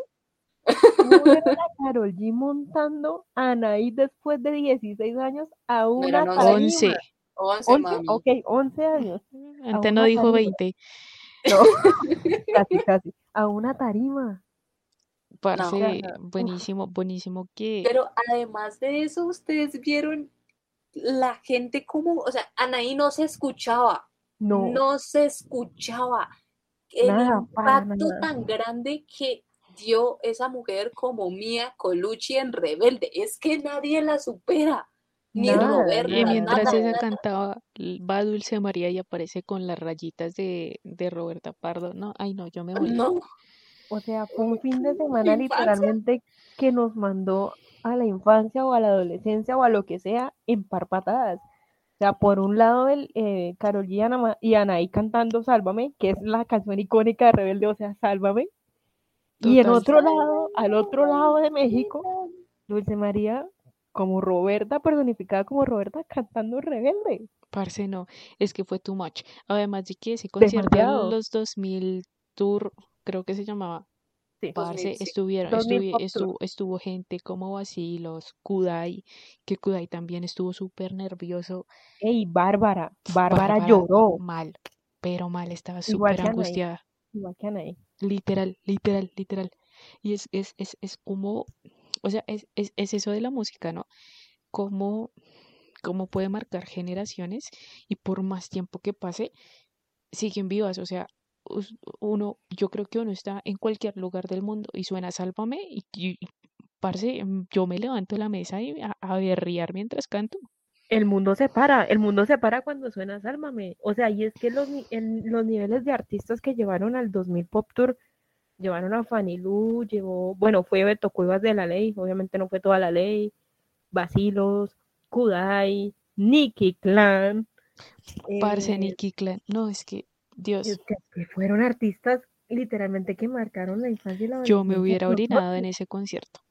¿Cómo vieron a Karol G montando a Anaí después de 16 años a una once. tarima? 11. 11, 11, mami. ok, 11 años. Antes no dijo tarima. 20. No, casi, casi. A una tarima. Parce, Ajá. buenísimo, buenísimo que Pero además de eso, ustedes vieron la gente como, o sea, Anaí no se escuchaba, No, no se escuchaba. El Nada, impacto nada. tan grande que dio esa mujer como Mia Colucci en Rebelde, es que nadie la supera, ni Nada, Roberta, Y mientras nada, ella nada. cantaba, va Dulce María y aparece con las rayitas de, de Roberta Pardo. No, ay no, yo me morí. No, o sea, fue un fin de semana literalmente que nos mandó a la infancia o a la adolescencia o a lo que sea en par patadas. O sea, por un lado, el eh, Karol G y, Ana- y Anaí cantando Sálvame, que es la canción icónica de Rebelde, o sea, Sálvame. Y en otro lado, al otro lado de México, Dulce María como Roberta, personificada como Roberta, cantando Rebelde. Parce, no, es que fue too much. Además de que ese concierto Demasiado. los 2000 Tour, creo que se llamaba, Sí. parce, 2000, sí. estuvieron, 2000 estuvi- Pop Tour. estuvo, estuvo gente como Vacilos, Kudai, que Kudai también estuvo súper nervioso. Ey, Bárbara, Bárbara Bárbara, lloró, mal, pero mal, estaba súper angustiada. igual que Anaí. Literal, literal, literal. Y es, es, es, es como, o sea, es, es, es eso de la música, ¿no? Cómo, cómo puede marcar generaciones y por más tiempo que pase, siguen vivas. O sea, uno, yo creo que uno está en cualquier lugar del mundo y suena Sálvame y, y, parce, mm, yo me levanto de la mesa y a, a berrear mientras canto. El mundo se para, el mundo se para cuando suena Sálvame. O sea, y es que los, en los niveles de artistas que llevaron al 2000 Pop Tour, llevaron a Fanny Lu, llevó, bueno, fue Beto Cuevas de la Ley, obviamente no fue toda la ley, Basilos, Kudai, Nicky Clan. Parce, eh, Nicky Clan. No, es que, Dios, es que, que fueron artistas literalmente que marcaron la infancia y la yo me hubiera orinado en ese concierto.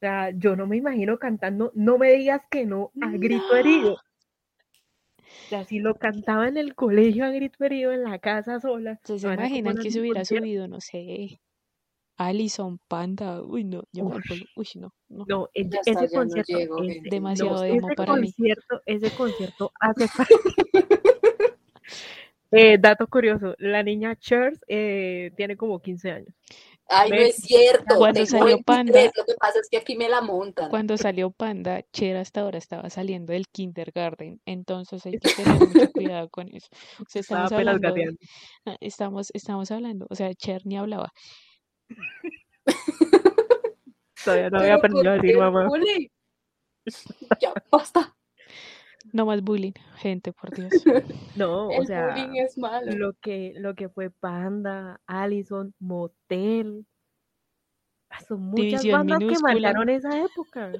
sea, yo no me imagino cantando No me digas que no a grito herido. O sea, si lo cantaba en el colegio a grito herido, en la casa sola. ¿se imaginan que se hubiera concierto. subido, no sé, Alison, Panda? Uy, no, yo me Ush. acuerdo. Uy, no, no. No, el- Ya está, ese no concierto, llego, gente. Demasiado no, ese para mí. concierto, ese concierto hace falta. Eh, dato curioso, la niña Cher eh, tiene como 15 años. Ay, no es cierto. Cuando salió 23, Panda- Lo que pasa es que aquí me la montan. Cuando salió Panda, Cher hasta ahora estaba saliendo del kindergarten, entonces hay que tener mucho cuidado con eso. O sea, estamos hablando, de- ah, estamos, estamos hablando, o sea, Cher ni hablaba. Todavía no había aprendido a ¿por decir mamá. Ya basta. No más bullying, gente, por Dios. No, o El sea, bullying es malo. lo que, lo que fue Panda, Allison, Motel. ah, Son muchas División bandas que marcaron esa época.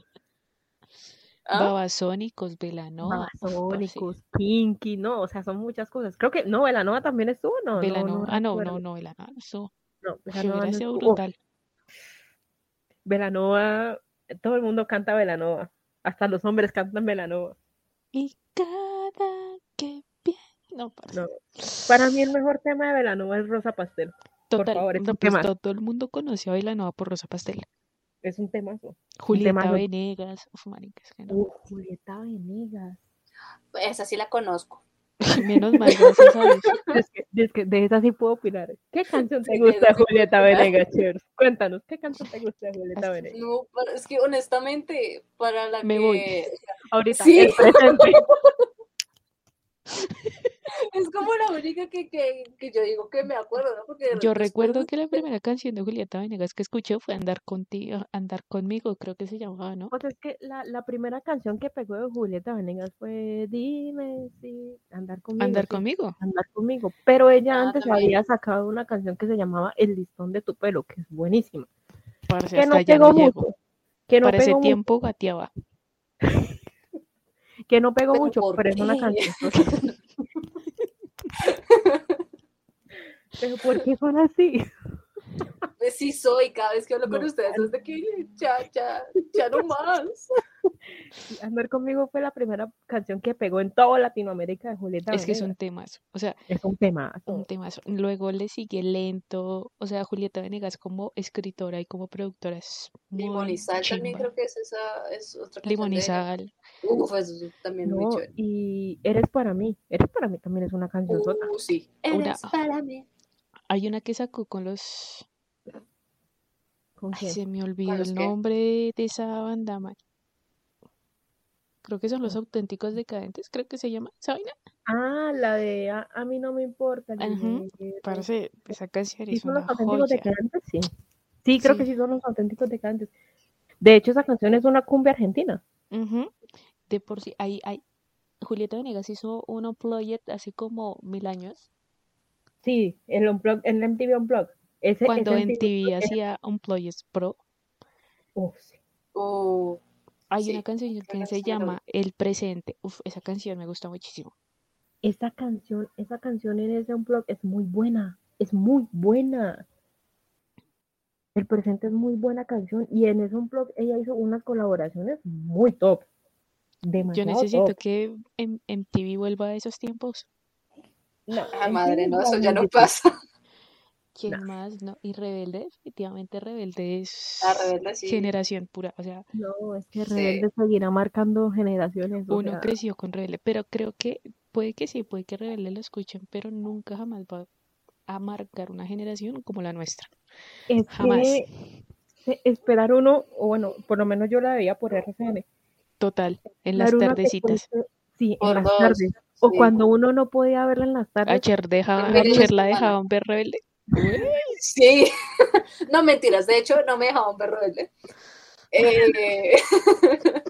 ¿Ah? Babasónicos, Velanova. Babasónicos, Kinky, no, o sea, son muchas cosas. Creo que, no, Velanova también estuvo, no, no, Velanova, no ah, no, no, no, Velanova, No, estuvo. brutal. Belanova, todo el mundo canta Belanova. Hasta los hombres cantan Belanova. Y cada que bien, no. No. Para mí el mejor tema de Belanova es Rosa Pastel. Por favor, es no, un pues temazo. todo el mundo conoció a Velanova por Rosa Pastel. Es un temazo. Julieta temazo. Venegas, uf, marica, es que no. Uh, Julieta Venegas. Esa sí la conozco. Menos mal, gracias a Dios. Es que, es que de esa sí puedo opinar. ¿Qué canción te gusta Julieta. Venegas? Cuéntanos, ¿qué canción te gusta Julieta Venegas? No, es que honestamente, para la Me que voy. Ahorita, Sí. el presente. es como la única que, que, que yo digo que me acuerdo, ¿no? Porque Yo recuerdo que la primera canción de Julieta Venegas que escuché fue Andar contigo, Andar conmigo, creo que se llamaba, ¿no? Pues es que la, la primera canción que pegó de Julieta Venegas fue Dime si andar conmigo. Andar sí, conmigo. Andar conmigo. Pero ella Ah, antes también. había sacado una canción que se llamaba El listón de tu pelo, que es buenísima. Parce, Que no pegó no mucho. Que no Para ese mucho, tiempo gateaba. que no pegó Pero mucho, ¿por pero es una canción. pero ¿por qué son así? Pues sí soy, cada vez que hablo con ustedes es de que ya, ya, ya no más. Andar conmigo fue la primera canción que pegó en toda Latinoamérica de Julieta Es que es Venegas. un temazo. O sea, Es un tema. un temazo. Luego le sigue lento. O sea, Julieta Venegas como escritora y como productora es sal también creo que es esa, es otra canción Limón y de. Uf, eso muy chévere. Eres para mí. Eres para mí también es una canción sota. Uh, sí. Una- Eres para mí. Hay una que sacó con los. ¿Con Ay, se me olvidó el qué? nombre de, de esa banda, man. Creo que son los auténticos decadentes, creo que se llama. ¿Saben? Ah, la de a, a mí no me importa. Ajá, dinero. Parce, esa canción ¿Sí es son una los auténticos joya. decadentes? Sí. Sí, creo que Sí. son los auténticos decadentes. De hecho, esa canción es una cumbia argentina. Ujú. De por sí, hay, hay. Julieta Venegas hizo un unplugged hace como mil años, Sí, el, unplug, el MTV Unplug. Ese, cuando ese en MTV TV Unplugged hacía unplugged pro. Sí. Uh, Hay Sí, una canción que se canción llama El Presente. Uf, esa canción me gusta muchísimo. Esa canción, esa canción en ese Unplug es muy buena. Es muy buena. El presente es muy buena canción. Y en ese Unplug ella hizo unas colaboraciones muy top. Yo necesito top. que en, MTV vuelva a esos tiempos. No, ah, madre, no, es eso ya no pasa. ¿Quién No. más? No, y Rebelde, definitivamente Rebelde es La rebelde sí. generación pura. O sea, No, es que Sí. Rebelde seguirá marcando generaciones. o uno sea, creció con Rebelde, pero creo que puede que sí, puede que Rebelde lo escuchen, pero nunca jamás va a marcar una generación como la nuestra. es Jamás. que esperar uno, o bueno, por lo menos yo la veía por RCN. Total, en las tardecitas. sí, en las tardes. O sí. cuando uno no podía verla en las tardes. A Cher, deja, En a fines de Cher la dejaban ver Rebelde. Sí, no mentiras, de hecho no me dejaban ver rebelde. Eh,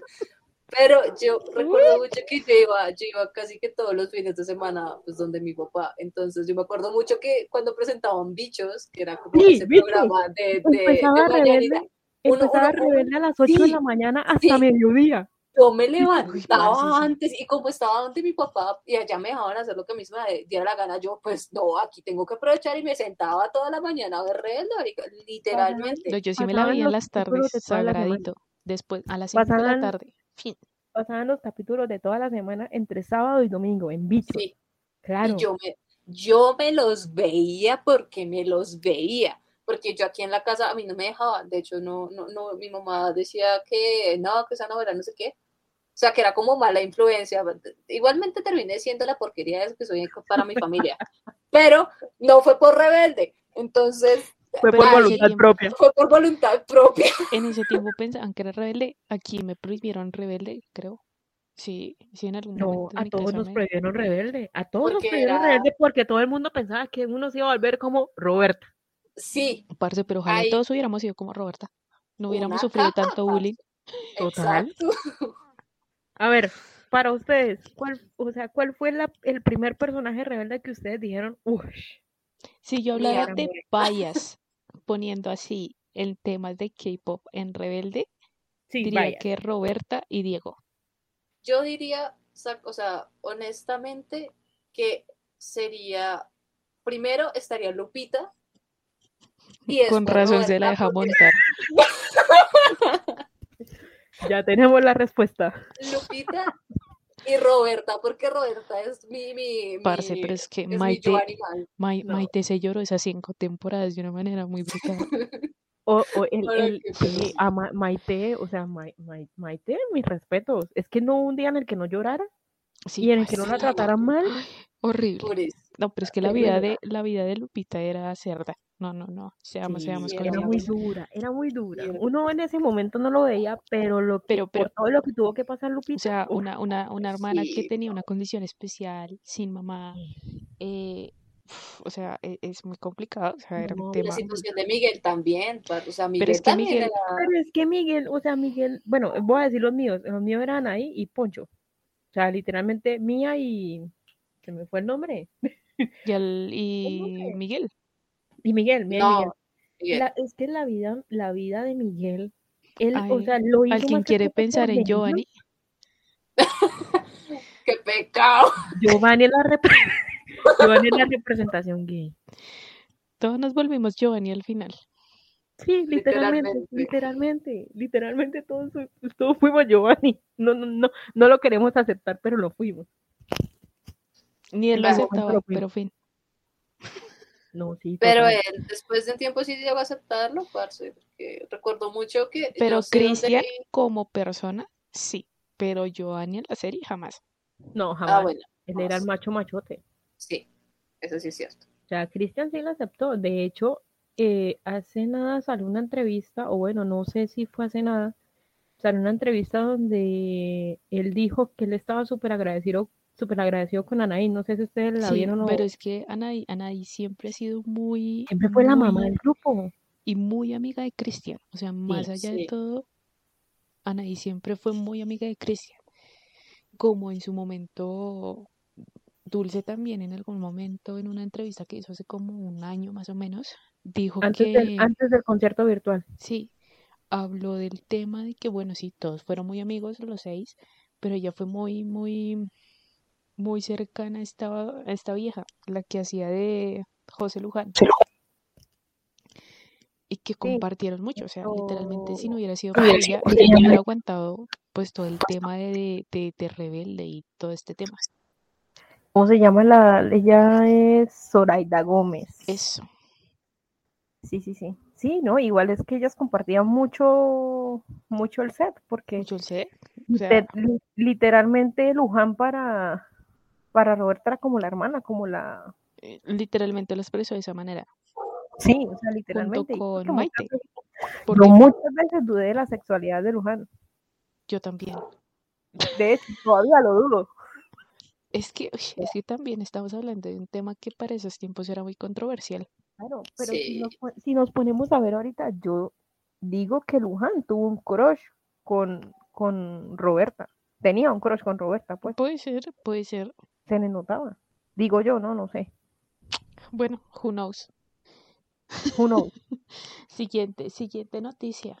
pero yo recuerdo mucho que yo iba, yo iba casi que todos los fines de semana, pues donde mi papá. Entonces yo me acuerdo mucho que cuando presentaban Bichos, que era como Sí, ese Bichos. programa de, de, Empezaba de mañanita, Rebelde, uno- empezaba uno- Rebelde a las 8 de la mañana hasta sí. mediodía. Yo me levantaba antes y como estaba donde mi papá y allá me dejaban hacer lo que se me diera la gana, yo pues no, aquí tengo que aprovechar y me sentaba toda la mañana a ver Rebelde, marica, literalmente. No, yo sí me la veía en las tardes, la sagradito. después a las 5 de la tarde. Fin. pasaban los capítulos de toda la semana entre sábado y domingo en bicho. Sí, y Claro. yo me, yo me los veía porque me los veía. Porque yo aquí en la casa a mí no me dejaban. De hecho, no, no, no, mi mamá decía que no, que esa novela no sé qué. O sea, que era como mala influencia. Igualmente terminé siendo la porquería de eso que soy para mi familia. Pero no fue por rebelde. Entonces, Fue por voluntad tiempo- propia. fue por voluntad propia. En ese tiempo pensaban que era rebelde. Aquí me prohibieron rebelde, creo. Sí, sí, en algún No, a todos nos me- prohibieron rebelde. A todos nos prohibieron era- rebelde porque todo el mundo pensaba que uno se iba a volver como Roberta. Sí, Parce, pero ojalá todos hubiéramos sido como Roberta. No hubiéramos una sufrido capa, tanto bullying. Total. exacto. A ver, para ustedes, ¿cuál, o sea, ¿cuál fue la- el primer personaje rebelde que ustedes dijeron, uff, Si yo hablara de payas, poniendo así el tema de K-pop en Rebelde, sí, diría vaya. que Roberta y Diego. Yo diría, o sea, honestamente, que sería, primero estaría Lupita. Y Con razón se la deja montar. Ya tenemos la respuesta. Lupita y Roberta, porque Roberta es mi, mi, Parce, mi- pero es que es mi Maite, yo animal. Mai- No. Maite se lloró esas cinco temporadas de una manera muy brutal. O, o el, el- a Ma- Maite, o sea, Mai- Maite, mis respetos. Es que no hubo un día en el que no llorara Sí, y en el que no la sí. trataran mal. horrible. No, pero es que la vida de la vida de Lupita era cerda. No, no, no. Seamos, Sí, seamos era muy dura, era muy dura. Uno en ese momento no lo veía, pero lo que, Pero- pero- por todo lo que tuvo que pasar O Lupita, sea, uf, una, una, una hermana que tenía una condición especial, sin mamá, eh, o sea, e- es, muy complicado, o sea, era No, un Y la tema. situación de Miguel también, o sea, Miguel es que también Miguel- era... Pero es que Miguel, o sea, Miguel, bueno, voy a decir los míos, los míos eran ahí y Poncho. O sea, literalmente Mía y se me fue el nombre. Y, al- y? Miguel, Y Miguel, No, Miguel. Miguel. La- es que la vida, la vida de Miguel, él, o Ay, sea, lo hizo ¿alguien quiere pensar en. Giovanni? ¡Qué pecado! Giovanni es la, repre- Giovanni es la representación gay. Todos nos volvimos Giovanni al final. Sí, literalmente, Literalmente. literalmente, literalmente todos, todos fuimos Giovanni. No, no, no, no lo queremos aceptar, pero lo fuimos. Ni él lo aceptaba, pero fin. No, sí. Pero él, después de un tiempo sí llegó a aceptarlo, parce, porque recuerdo mucho que Pero Cristian vi- como persona, sí. Pero Giovanni en la serie, jamás. No, jamás. Ah, bueno, Él era el jamás. macho machote. sí, eso sí es cierto. O sea, Cristian sí lo aceptó. De hecho, eh, hace nada salió una entrevista, o bueno, no sé si fue hace nada, salió una entrevista donde él dijo que él estaba súper agradecido, súper agradecido con Anaí. No sé si ustedes la Sí, vieron o pero es que Anaí, Anaí siempre ha sido muy, siempre fue la mamá del grupo. y muy amiga de Cristian. O sea, más allá de todo, Anaí siempre fue muy amiga de Cristian. Como en su momento, Dulce también en algún momento, en una entrevista que hizo hace como un año más o menos, dijo Antes, que del, antes del concierto virtual. sí, habló del tema de que, bueno, sí, todos fueron muy amigos los seis, pero ella fue muy, muy, muy cercana a esta, a esta vieja, la que hacía de José Luján. Y que compartieron mucho, o sea, literalmente si no hubiera sido por ella, ella hubiera aguantado pues todo el tema de, de, de rebelde y todo este tema. ¿Cómo se llama la? Ella es Zoraida Gómez. Eso. Sí, sí, sí. Sí, no, igual es que ellas compartían mucho, mucho el set, porque Yo sé, o sea, liter- li- literalmente Luján para, para Roberta era como la hermana, como la... eh, literalmente lo expresó de esa manera. Sí, o sea, literalmente. y con Maite, muchas veces- Porque Yo muchas veces dudé de la sexualidad de Luján. yo también. De hecho, todavía lo dudo. Es que, uy, es que también estamos hablando de un tema que para esos tiempos era muy controversial. Claro, pero nos, si nos ponemos a ver ahorita, yo digo que Luján tuvo un crush con, con Roberta. Tenía un crush con Roberta, pues Puede ser, puede ser. Se le notaba. Digo yo, no, no sé. Bueno, who knows. Who knows? Siguiente, siguiente noticia.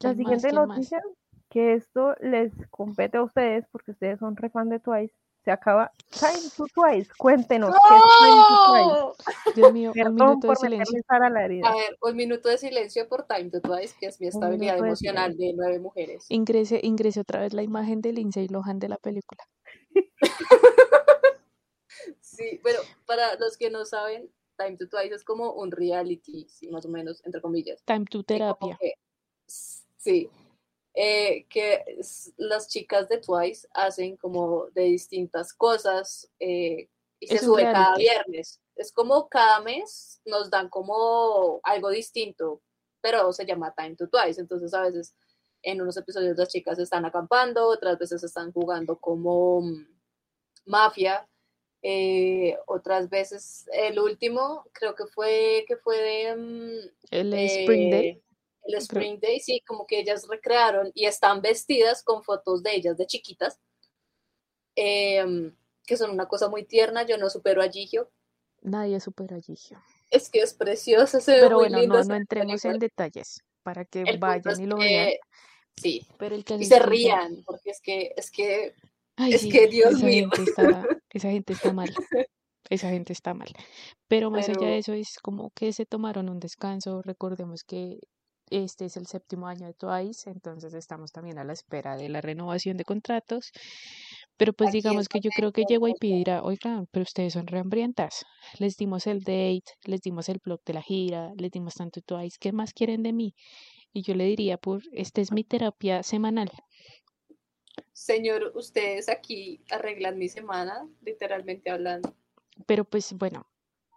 La siguiente noticia, que esto les compete a ustedes porque ustedes son re fan de Twice, se acaba Time to Twice. Cuéntenos, ¿qué es Time to Twice? Dios mío, un minuto de silencio. a la herida. A ver, un minuto de silencio por Time to Twice, que es mi estabilidad minuto de emocional de nueve mujeres. Ingrese, ingrese otra vez la imagen de Lindsay Lohan de la película. Sí, pero para los que no saben, Time to Twice es como un reality, sí, más o menos, entre comillas. Time to terapia. que- sí, eh, que las chicas de Twice hacen como de distintas cosas eh, y se Es sube cada viernes. Es como cada mes nos dan como algo distinto, pero se llama Time to Twice. Entonces a veces en unos episodios las chicas están acampando, otras veces están jugando como mm, mafia. Eh, otras veces, el último creo que fue que fue de mm, El Spring Day. eh, el Spring Day, sí, como que ellas recrearon y están vestidas con fotos de ellas de chiquitas, em, que son una cosa muy tierna. Yo no supero a Gigio. Nadie supera a Gigio. Es que es preciosa, se Pero bueno, no, no entremos en detalles para que El vayan y lo vean. Sí, Pero el y se rían, porque es que, es que, Ay, es sí, que, Dios esa mío. gente está, esa gente está mal. Esa gente está mal. Pero más allá de eso, es como que se tomaron un descanso. Recordemos que este es el séptimo año de Twice, entonces estamos también a la espera de la renovación de contratos. Pero pues Aquí digamos que yo creo que llegó y gusta. dirá, oigan, pero ustedes son rehambrientas. Les dimos el date, les dimos el blog de la gira, les dimos tanto Twice, ¿qué más quieren de mí? Y yo le diría, pues, esta es mi terapia semanal. Señor, ustedes aquí arreglan mi semana, literalmente hablando. Pero pues bueno,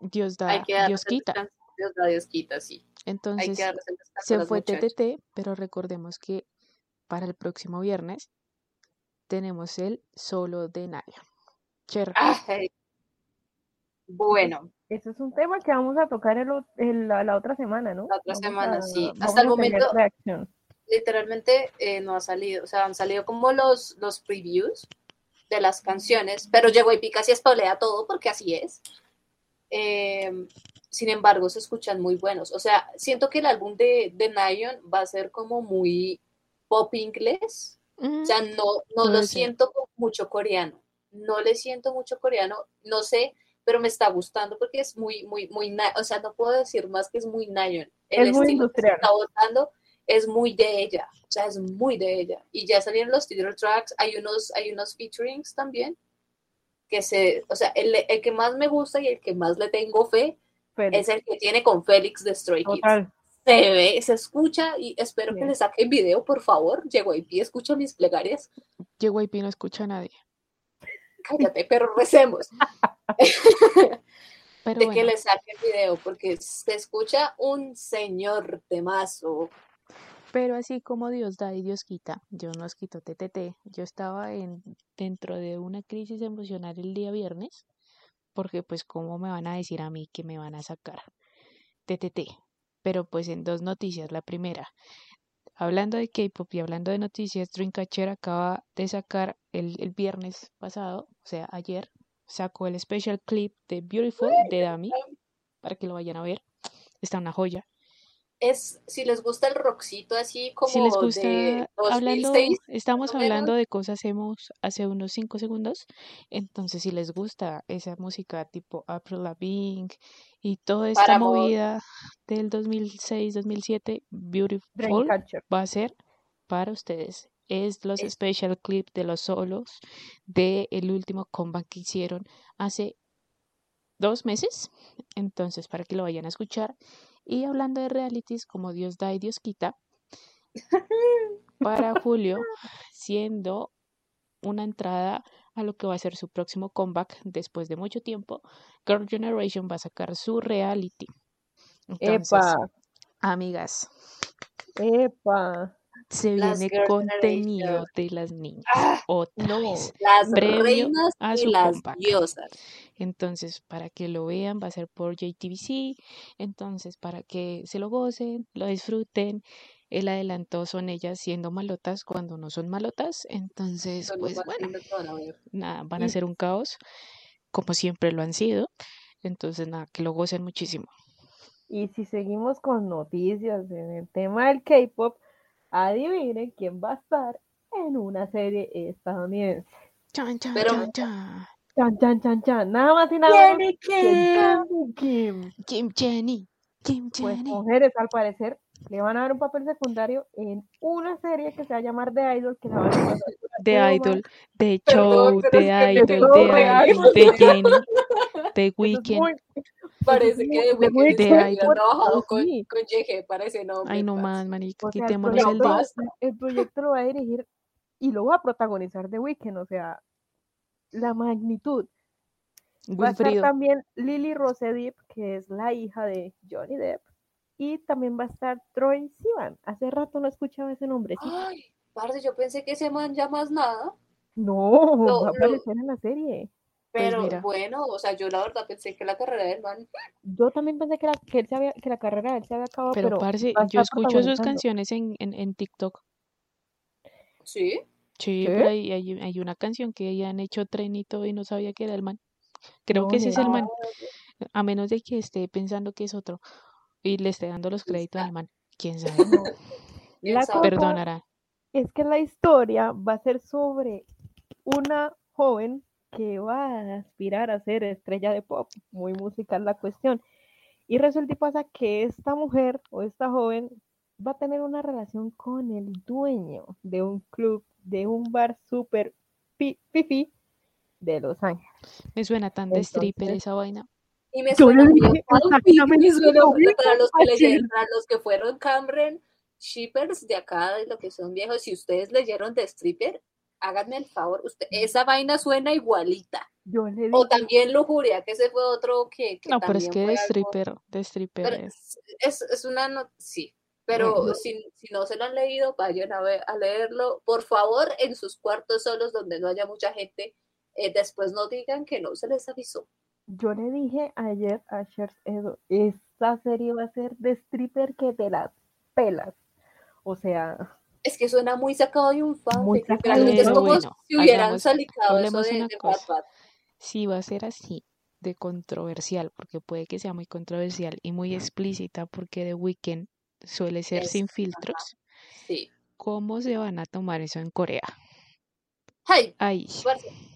Dios Hay da, Dios quita. Dios da, Dios quita, sí. Hay Entonces, se fue. TTT, pero recordemos que para el próximo viernes tenemos el solo de Naya. Bueno, Ese es un tema que vamos a tocar el o- el- la, la otra semana, ¿no? La otra Vamos semana, a- sí. Hasta el momento-. Literalmente eh, no ha salido, o sea, han salido como los, los previews de las canciones, pero llegó y casi espolea todo porque así es. Eh, sin embargo, se escuchan muy buenos. O sea, siento que el álbum de, de Nayon va a ser como muy pop inglés. mm, O sea, no, no lo Puede ser. siento mucho coreano. No le siento mucho coreano, no sé, pero me está gustando porque es muy, muy, muy, o sea, no puedo decir más que es muy Nayon. El Es muy estilo que se industrial. está botando es muy de ella, o sea, es muy de ella. Y ya salieron los title tracks, hay unos, hay unos featurings también, que se, o sea, el, el que más me gusta y el que más le tengo fe es el que tiene con Félix de Stray Kids. total. Se ve, se escucha y espero que le saquen video, por favor. JYP, escucha mis plegarias. JYP no escucha a nadie. Cállate, pero recemos. Pero de que le saquen video, porque se escucha un señor temazo. Pero así como Dios da y Dios quita, Dios nos quitó TTT. Yo estaba en, dentro de una crisis emocional el día viernes, porque pues cómo me van a decir a mí que me van a sacar TTT. Pero pues en dos noticias. La primera, hablando de K-pop y hablando de noticias, Dreamcatcher acaba de sacar el, viernes pasado, o sea, ayer, sacó el special clip de Beautiful de Dami, para que lo vayan a ver. Está una joya. Es, si les gusta el rockcito así como Si les gusta, de hablando, 2006, estamos hablando de cosas hemos hace unos 5 segundos, entonces si les gusta esa música tipo April Lavigne y toda esta movida del 2006-2007, Beautiful va a ser para ustedes. Es los Es- special clip de los solos de el último comeback que hicieron hace dos meses. Entonces, para que lo vayan a escuchar. Y hablando de realities, como Dios da y Dios quita, para julio, siendo una entrada a lo que va a ser su próximo comeback después de mucho tiempo, Girl Generation va a sacar su reality. Entonces, Epa, amigas, epa. Se Las viene contenido de las niñas Ah, otra no. vez. las reinas a y las comeback. diosas. Entonces, para que lo vean, va a ser por JTBC. Entonces, para que se lo gocen, lo disfruten. El adelanto son ellas siendo malotas cuando no son malotas. Entonces, pues bueno, nada, van a Y- ser un caos, como siempre lo han sido. Entonces, nada, que lo gocen muchísimo. Y si seguimos con noticias en el tema del K-pop, adivinen quién va a estar en una serie estadounidense. Chan, chan, Pero- chan, chan. Chan, chan, chan, chan. Nada más y nada más. Jenny que Kim. Jenny Kim. Kim Jenny. Kim Pues Jenny. mujeres, al parecer, le van a dar un papel secundario en una serie que se va a llamar The Idol, que la van a durante Idol, de Perdón, Show, que Idol, real. Idol, de Jenny, es Weekend. Parece que de de había Idol. trabajado con, con YG para ese nombre. Ay, no parce. más, marica, O sea, el proyecto, de el proyecto lo va a dirigir y lo va a protagonizar The Weeknd, o sea, la magnitud. Va a estar también Lily Rose Depp, que es la hija de Johnny Depp, y también va a estar Troy Sivan. Hace rato no escuchaba ese nombrecito. Ay, parce, yo pensé que ese man ya más nada. No, Lo- va a lo- aparecer en la serie. Pues Pero bueno, o sea, yo la verdad pensé que la carrera del man. Yo también pensé que, la, que, él se había, que la carrera de él se había acabado, Pero, pero, parce, yo escucho sus canciones en, en, en TikTok. Sí. Sí, ahí hay, hay una canción que ya han hecho tren y no sabía que era el man. Creo No, que ese es el man, a menos de que esté pensando que es otro y le esté dando los créditos al man. ¿Quién sabe? No. ¿Quién La Perdonará. es que la historia va a ser sobre una joven que va a aspirar a ser estrella de pop, muy musical la cuestión. Y resulta y pasa que esta mujer o esta joven va a tener una relación con el dueño de un club, de un bar súper pi- fifi de Los Ángeles. Me suena tan de stripper esa vaina. Y me Yo suena dije me mismo para los que ayer. leyeron, para los que fueron Cameron shippers de acá, de lo que son viejos, si ustedes leyeron de stripper, háganme el favor, usted, esa vaina suena igualita. Yo le O también Lujuria, que ese fue otro que, que No, pero es que de algo- stripper, de stripper es. es, es una no- sí, pero Bueno. si, si no se lo han leído, vayan a, ver, a leerlo, por favor, en sus cuartos solos donde no haya mucha gente, eh, después no digan que no se les avisó. yo le dije ayer a Shers Edo, esta serie va a ser de stripper que te las pelas. O sea, Es que suena muy sacado de un Muy fanfic, sacado literalmente es como bueno, si hubieran salicado eso de, una de. Wattpad. Si va a ser así, de controversial, porque puede que sea muy controversial y muy explícita, porque The Weeknd suele ser Es- sin ajá. filtros, Sí. ¿cómo se van a tomar eso en Corea? Ay,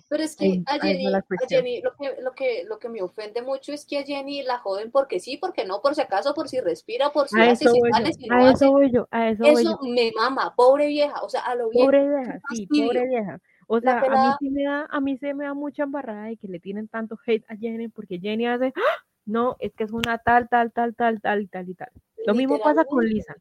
pero es que a Jenny, a. Jenny lo, que, lo, que, lo que me ofende mucho es que a Jenny la joden porque sí, porque no, por si acaso, por si respira, por si a hace, eso si sale, no a hace. eso voy yo, a eso voy yo. Eso me mama, pobre vieja, o sea, a lo bien. Pobre vieja, sí, fastidio. pobre vieja. O sea, a mí sí me da, a mí se me da mucha embarrada de que le tienen tanto hate a Jenny porque Jenny hace, ¡Ah! no, es que es una tal, tal, tal, tal, tal y tal y tal. Lo mismo pasa con. Lisa.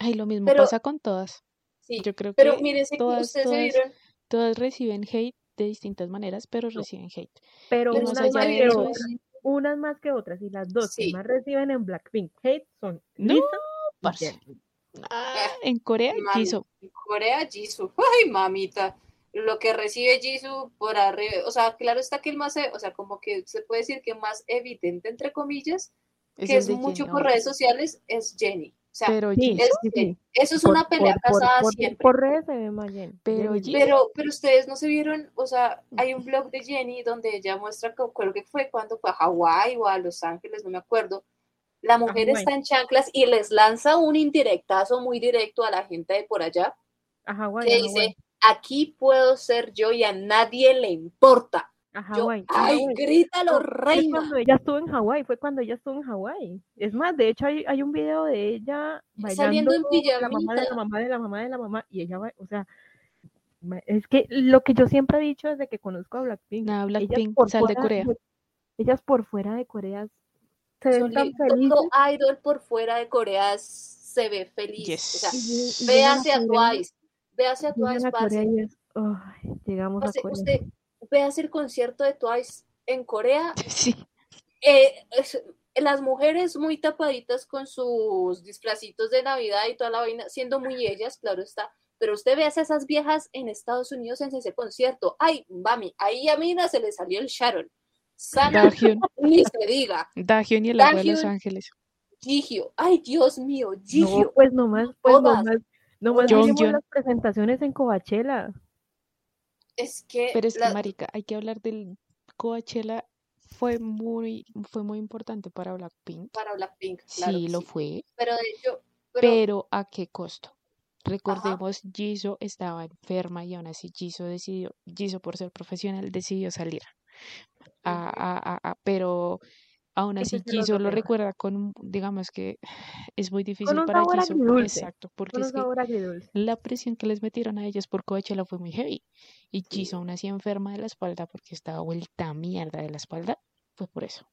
ay, lo mismo Pero- pasa con todas. Sí, Yo creo pero que miren, si todas, ustedes se vieron, todas reciben hate de distintas maneras, pero reciben hate. Pero unas más allá de que eso otras, es- unas más que otras, y las dos Sí. que más reciben en Blackpink hate son No, Lisa. Ah, en Corea, mami, Jisoo. en Corea, Jisoo, ay, mamita, lo que recibe Jisoo por arriba, o sea, claro está que el más, o sea, como que se puede decir que más evidente, entre comillas, que es mucho Jenny, por redes sociales, es Jenny. Sea, Pero Sí, Jisoo, es sí, Jenny. sí. Eso es Por- una pelea por- casada por- siempre. Por redes se ve más Jenny. Pero Pero, pero ustedes no se vieron, o sea, hay un blog de Jenny donde ella muestra, que- creo que fue cuando fue a Hawái o a Los Ángeles, no me acuerdo. La mujer está en chanclas y les lanza un indirectazo muy directo a la gente de por allá, A Hawái, que a dice, aquí puedo ser yo y a nadie le importa. A Yo, Hawái, ay, grítalo, Fue reina. cuando ella estuvo en Hawái, fue cuando ella estuvo en Hawái. Es más, de hecho hay, hay un video de ella Saliendo bailando en la mamá de la mamá de la mamá de la mamá y ella va, o sea, es que lo que yo siempre he dicho desde que conozco a Blackpink, ellas Blackpink, por sal de fuera Corea. ellas por fuera de Corea se ven Soli- tan felices. Todo idol por fuera de Corea se ve feliz. Yes. O sea, y lle- y véase a llegan Corea, Twice, véase a llegan Twice, Corea llegamos a Corea. usted véase el concierto de Twice en Corea. Sí, eh, es- las mujeres muy tapaditas con sus disfracitos de Navidad y toda la vaina, siendo muy ellas, claro está. Pero usted ve a esas viejas en Estados Unidos en ese concierto. Ay, mami, ahí a Mina se le salió el Sharon. Sana, Dahyun, ni se diga. Dahyun y el agua de Los Dahyun. Ángeles. Gigio, ay, Dios mío, No, Gigio. pues nomás, pues Todas. nomás, nomás Jonghyun. miremos las presentaciones en Coachella. Es que, Pero es que, marica, hay que hablar del Coachella. Fue muy, fue muy importante para Blackpink. para Blackpink, claro Sí, lo sí. fue. Pero de hecho, pero, Pero ¿a qué costo? Recordemos, Jisoo estaba enferma y aún así Jisoo decidió, Jisoo por ser profesional decidió salir. A, a, a, a- pero aún así Jisoo lo recuerda con, digamos que es muy Con difícil un para sabor agridulce. exacto, porque Con un es sabor la presión que les metieron a ellos por Coachella fue muy heavy. Y Jisoo aún así enferma de la espalda porque estaba vuelta a mierda de la espalda, fue por eso.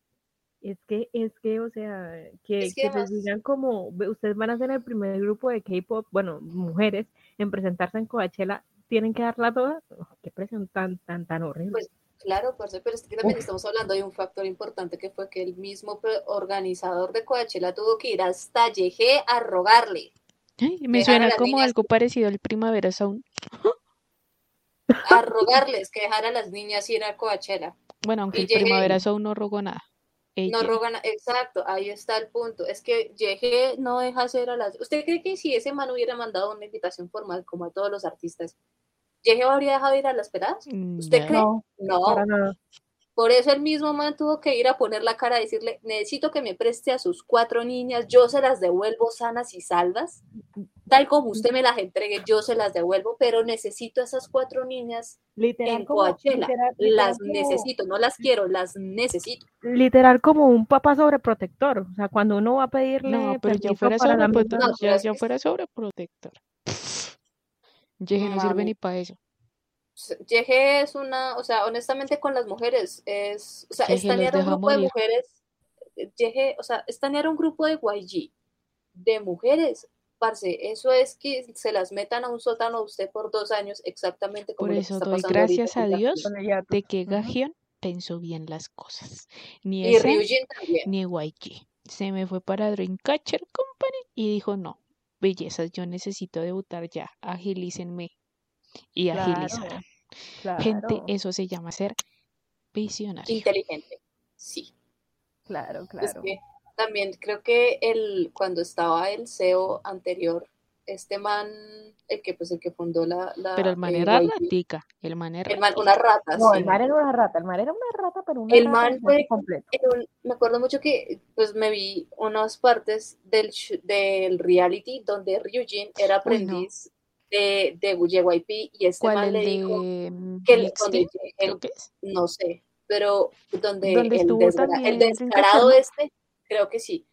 Es que, es que, o sea, que, Es que que les digan como, "Ve, ustedes van a ser el primer grupo de K-pop, bueno, mujeres, en presentarse en Coachella, tienen que darla toda. Oh, qué presión tan, tan, tan horrible. Pues, Claro, parce, pero es que también Uf. estamos hablando de un factor importante que fue que el mismo organizador de Coachella tuvo que ir hasta YG a rogarle, Ay, me suena como niñas- algo parecido al Primavera Sound. a rogarles que dejara a las niñas ir a Coachella. Bueno, aunque Y el Primavera Sound no rogó nada. No Ella- rogan, exacto, ahí está el punto. Es que YG no deja hacer a las... ¿Usted cree que si ese man hubiera mandado una invitación formal como a todos los artistas, YG habría dejado ir a las peladas? ¿Usted No. cree? no, No, para nada. por eso el mismo man tuvo que ir a poner la cara y decirle, necesito que me preste a sus cuatro niñas, yo se las devuelvo sanas y salvas, tal como usted me las entregue, yo se las devuelvo, pero necesito a esas cuatro niñas Literal en como, Coachella, literal, literal las como- necesito, no las quiero, las necesito. literal como un papá sobreprotector. O sea, cuando uno va a pedirle No, pero permiso fuera sobreprotector. No, que- fuera sobreprotector. Llegue no sirve ni para eso. YG es una, o sea, honestamente con las mujeres, es, o sea, estanear un grupo de mujeres, YG, o sea, estanear un grupo de YG, de mujeres, parce, eso es que se las metan a un sótano a usted por dos años, exactamente como Por eso doy gracias a. Dios de que. Gajion pensó bien las cosas. Ni Y ese, ni YG. Se me fue para Dreamcatcher Company y dijo, no, bellezas, yo necesito debutar ya, agilícenme. Y Claro, agilizaron. Gente, eso se llama ser visionario. Inteligente, sí. claro, Es claro. que también creo que el, cuando estaba el CEO anterior, este man, el que pues el que fundó la, la Pero el man eh, era ratica, el man era el man, una rata, No, sí. el mar era una rata, el mar era una rata, pero una El rata man fue- completo. en un- me acuerdo mucho que pues me vi unas partes del, del reality donde Ryujin era Uy, no. aprendiz de, de JYP y este ¿Cuál? man El le dijo de que el- donde el- que no sé, pero donde, Donde el, desgra- el descarado este, creo que sí,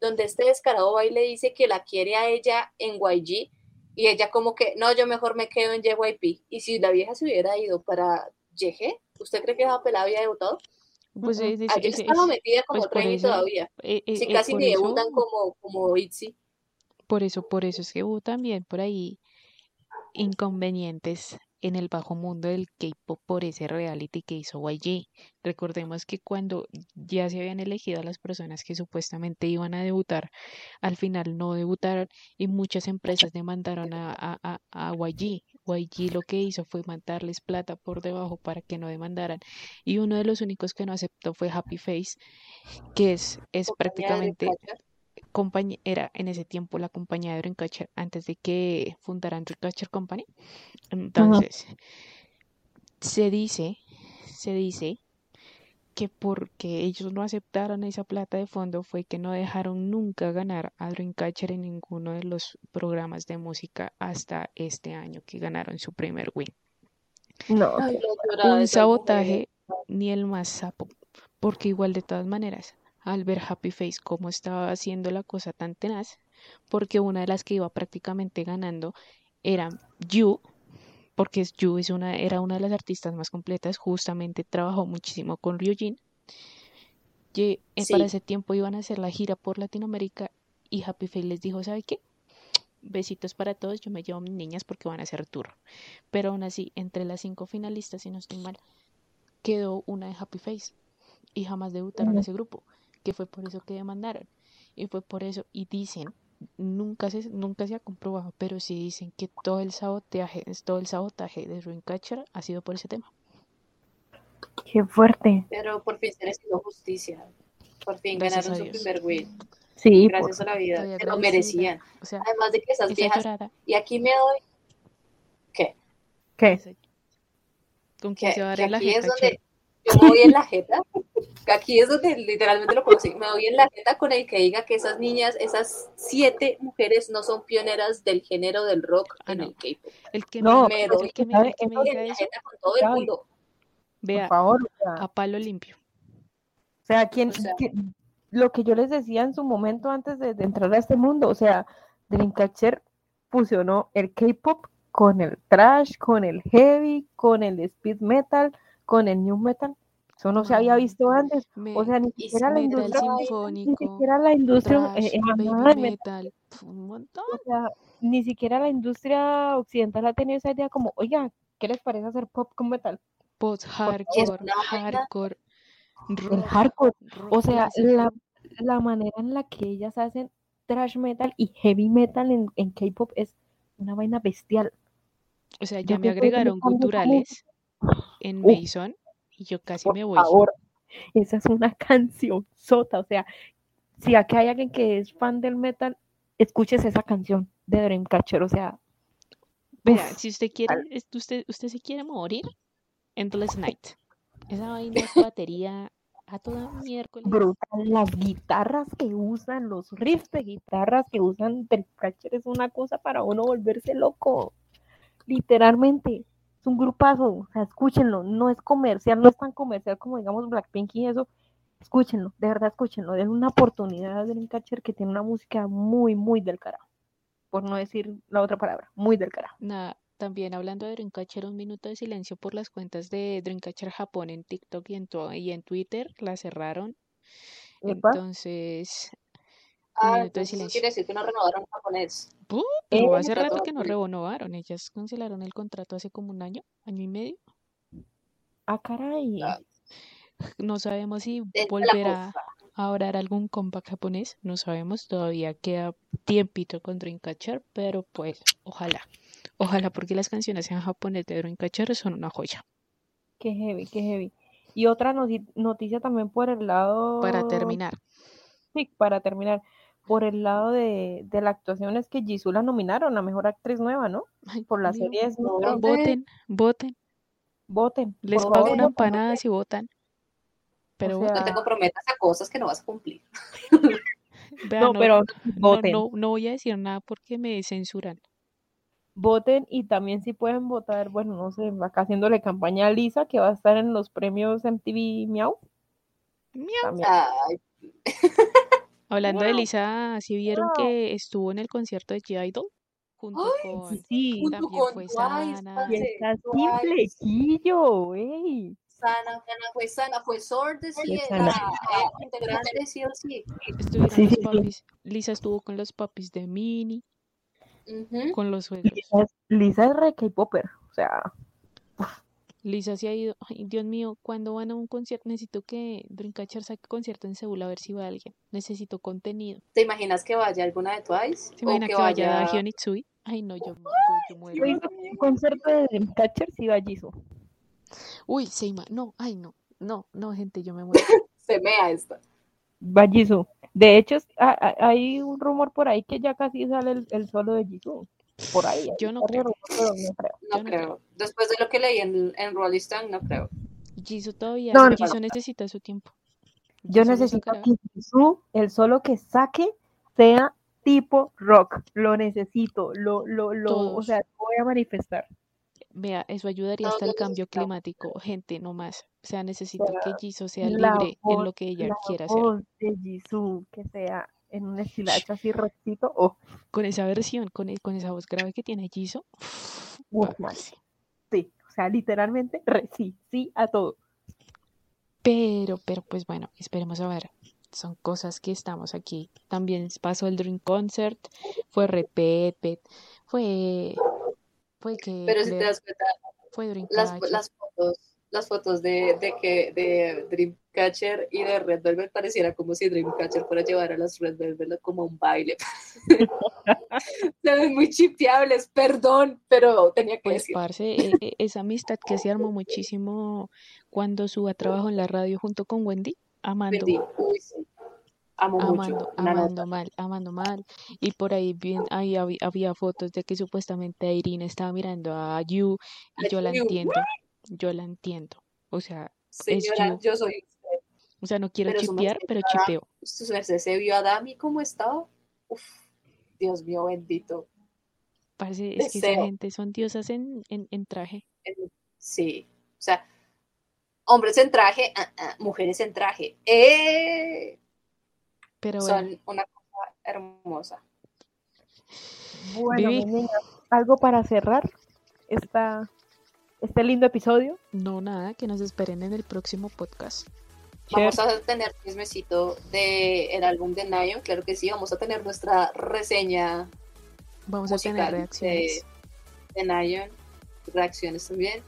donde este descarado va y le dice que la quiere a ella en YG y ella como que, no, yo mejor me quedo en JYP. Y si la vieja se hubiera ido para YG, ¿usted cree que esa pelada había debutado? Pues Ujú. ese- Ayer ese- estaba metida como pues eso- todavía. eh, eh, Si eh, casi ni eso- debutan como, como ITZY. Por eso, por eso es que hubo también por ahí inconvenientes en el bajo mundo del K-pop por ese reality que hizo YG. Recordemos que cuando ya se habían elegido a las personas que supuestamente iban a debutar, al final no debutaron y muchas empresas demandaron a, a, a, YG. YG lo que hizo fue mandarles plata por debajo para que no demandaran y uno de los únicos que no aceptó fue Happy Face, que es, es prácticamente. Compañía, era en ese tiempo la compañía de Dreamcatcher antes de que fundaran Dreamcatcher Company. Entonces, se dice, se dice que porque ellos no aceptaron esa plata de fondo fue que no dejaron nunca ganar a Dreamcatcher en ninguno de los programas de música hasta este año que ganaron su primer win. No, Ay, Un sabotaje ni el más sapo, porque igual de todas maneras, al ver Happy Face cómo estaba haciendo la cosa tan tenaz, porque una de las que iba prácticamente ganando era Yu, porque Yu es una, era una de las artistas más completas, justamente trabajó muchísimo con Ryujin. Y eh, para ese tiempo iban a hacer la gira por Latinoamérica y Happy Face les dijo, ¿sabe qué? Besitos para todos, yo me llevo a mis niñas porque van a hacer tour. Pero aún así, entre las cinco finalistas, si no estoy mal, quedó una de Happy Face y jamás debutaron Ujú. ese grupo, que fue por eso que demandaron. Y fue por eso, y dicen, nunca se, nunca se ha comprobado, pero sí dicen que todo el sabotaje, todo el sabotaje de Dreamcatcher ha sido por ese tema. qué fuerte. Pero por fin se les hizo justicia. Por fin Gracias ganaron su primer win. Sí, Gracias por- a la vida. Se lo merecían. O sea, Además de que esas esa viejas. Y aquí me doy. ¿Qué? ¿qué? con Que, que se va a que dar la aquí Yo me voy en la jeta. Aquí es donde literalmente lo conocí. Me voy en la jeta con el que diga que esas niñas, esas siete mujeres no son pioneras del género del rock Ah, en no. el K-pop. El que No, me, pero el que me, que me Me diga en la eso, jeta con todo el mundo. vea, Por favor, o sea, a palo limpio. O sea, ¿quién, O sea- lo que yo les decía en su momento antes de, de entrar a este mundo, o sea, Dreamcatcher fusionó el K-pop con el trash, con el heavy, con el speed metal, con el new metal. Eso no se había Mano, visto antes. Me- O sea, ni siquiera la industria, ni siquiera la industria, trash, eh, metal, metal, un montón. o sea, ni siquiera la industria occidental ha tenido esa idea como, oiga, ¿qué les parece hacer pop con metal? Post hardcore, hardcore, El rock, hardcore. rock O sea, la, la manera en la que ellas hacen trash metal y heavy metal en, en K-pop es una vaina bestial. O sea, Yo ya me que estoy agregaron guturales en Uf. Mason y yo casi Por me voy. favor, esa es una canción sota. O sea, si aquí hay alguien que es fan del metal, escuches esa canción de Dreamcatcher. O sea, Vea, si usted quiere, es- usted, usted se quiere morir, Endless Night. Esa vaina de batería a toda miércoles. brutal. Las guitarras que usan, los riffs de guitarras que usan Dreamcatcher es una cosa para uno volverse loco. Literalmente, es un grupazo. O sea, escúchenlo. No es comercial, no es tan comercial como digamos Blackpink y eso. Escúchenlo, de verdad, escúchenlo. Den una oportunidad a Dreamcatcher que tiene una música muy, muy del carajo. Por no decir la otra palabra, muy del carajo. Nada, también hablando de Dreamcatcher, un minuto de silencio por las cuentas de Dreamcatcher Japón en TikTok y en, y en Twitter. La cerraron. Entonces, Ah, minuto de silencio. quiere decir que no renovaron japonés. ¡Puh! Pero Eh, hace rato que no renovaron. Ellas cancelaron el contrato hace como un año, año y medio. Ah, caray. Ah, No sabemos si volverá a orar algún comeback japonés. No sabemos. Todavía queda tiempito con Dreamcatcher, pero pues ojalá. Ojalá porque las canciones en japonés de Dreamcatcher son una joya. Qué heavy, qué heavy. Y otra noti- noticia también por el lado. Para terminar, Sí, para terminar, por el lado de, de la actuación es que Jisoo la nominaron a mejor actriz nueva, ¿no? Por la Dios, serie Snow no, voten, voten. Voten, Les pago favor, una empanada si votan. Pero sea, No te comprometas a cosas que no vas a cumplir. No, no, pero no, voten. no, no voy a decir nada porque me censuran. Voten y también si pueden votar, bueno, no sé, acá haciéndole campaña a Lisa, que va a estar en los premios MTV Miau. Miau. Ay, Hablando de. Lisa, ¿sí vieron que estuvo en el concierto de G-Idol? Junto Ay, con... Sí, junto También con fue Twice, Sana. y está flequillo, ey. Sana, Sana fue Sana, fue Sword de sí, integrante CLC. Estuvieron Sí, los sí, sí. papis. Lisa estuvo con los papis de Minnie, Ujú. con los suegros. Lisa es, Lisa es re K-Popper, o sea, Lisa se ha ido. Ay, Dios mío, cuando van a un concierto, necesito que Dreamcatcher saque concierto en Seúl a ver si va alguien. Necesito contenido. ¿Te imaginas que vaya alguna de Twice? ¿Se o imagina que que vaya vaya Hyun Itsui? Ay, no, yo, yo, yo muero. un concierto de Dreamcatcher, sí va Jisoo. Uy, se ima- No, ay, no. No, no, gente, yo me muero. se mea esta? Va Jisoo. De hecho, hay un rumor por ahí que ya casi sale el, el solo de Jisoo. Por ahí. Yo no creo. pero no creo. No, Yo no creo. Después de lo que leí en, en Rolling Stone, no creo. Jisoo todavía, No, no. Jisoo necesita su tiempo. Yo Jisoo necesito que Jisoo, el solo que saque, sea tipo rock. Lo necesito. Lo, lo, lo, o sea, lo voy a manifestar. Vea, eso ayudaría hasta el cambio climático. Gente, no más. O sea, necesito que Jisoo sea libre en lo que ella la quiera hacer. de Jisoo, que sea en un estilacho así rockcito. Oh, Con esa versión, con, con esa voz grave que tiene man. Sí, o sea, literalmente, re- sí, sí a todo. Pero, pero pues bueno, esperemos a ver. Son cosas que estamos aquí. También pasó el Dream Concert, fue Velvet, fue, fue que Pero si te das cuenta, fue las, las fotos, las fotos de, de que de Dreamcatcher y de Red Velvet pareciera como si Dreamcatcher fuera a llevar a las Red Velvet como a un baile. Se ven muy chipeables, perdón, pero tenía que Pues, decir. parce, e- e- esa amistad que se armó muchísimo cuando Suba trabajó en la radio junto con Wendy, amando, Wendy, uy, sí. Amo mucho. amando, Una amando mal, amando mal. Y por ahí bien, ahí había, había fotos de que supuestamente Irene estaba mirando a Yu y A yo la entiendo, yo la entiendo. O sea, Señora, yo soy usted. O sea, no quiero Pero chipear, pero chipeo. Su merced se vio a Dami como estaba. Uf, Dios mío bendito. Parce, es que esa gente son diosas en, en, en traje. Sí, o sea, hombres en traje, ah, ah, mujeres en traje. ¡Eh! Pero bueno, Son una cosa hermosa. Bueno, Vivi. algo para cerrar esta, este lindo episodio. no nada, que nos esperen en el próximo podcast. Vamos a tener chismecito del álbum de Nayon, claro que sí, vamos a tener nuestra reseña Vamos a tener reacciones. de, de Nayon, reacciones también.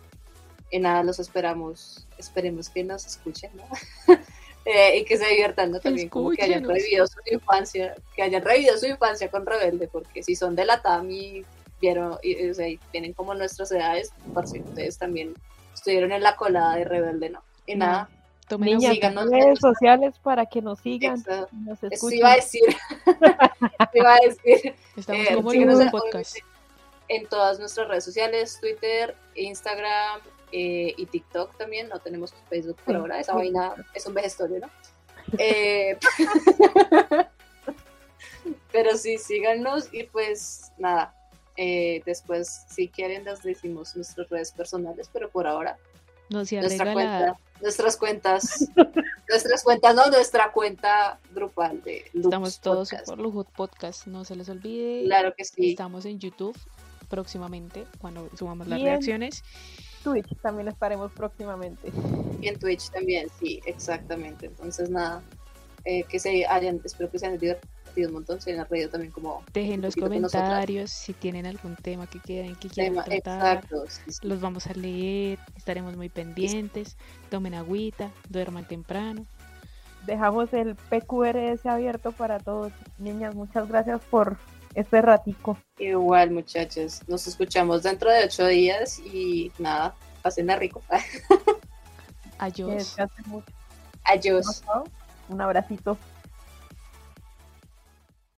Y nada, los esperamos, esperemos que nos escuchen, ¿no? Eh, y que se diviertan ¿no? también, como que hayan revivido su infancia, que hayan revivido su infancia con Rebelde, porque si son de la TAMI, vieron, y, y, o sea, y tienen como nuestras edades, por si ustedes también estuvieron en la colada de Rebelde, ¿no? Y No, nada, Tomen síganos. redes sociales para que nos sigan, nos eso iba a decir, iba a decir, Estamos eh, como en podcast. en todas nuestras redes sociales, Twitter, Instagram eh, y TikTok también. No tenemos Facebook por ahora, esa vaina es un vejestorio, ¿no? Eh, pero sí, síganos y pues nada. Eh, después, si quieren, les decimos nuestras redes personales, pero por ahora, No se nuestra cuenta, nuestras cuentas, nuestras cuentas, no, nuestra cuenta grupal de Lux Estamos todos Podcast. por Lujo Podcast. No se les olvide. Claro que sí. Estamos en YouTube próximamente cuando subamos las Bien. reacciones. Twitch también estaremos próximamente. Y en Twitch también, sí, exactamente. Entonces, nada, eh, que se hayan, espero que se hayan divertido un montón, se hayan reído también como Dejen los comentarios si tienen algún tema que quieran que quieran Tema, tratar. exacto. sí, sí. Los vamos a leer, estaremos muy pendientes. Tomen agüita, duerman temprano. Dejamos el PQRS abierto para todos. Niñas, muchas gracias por este ratico. Igual, muchachos, nos escuchamos dentro de ocho días y nada, pasen rico. Que Adiós. Adiós. Un abracito.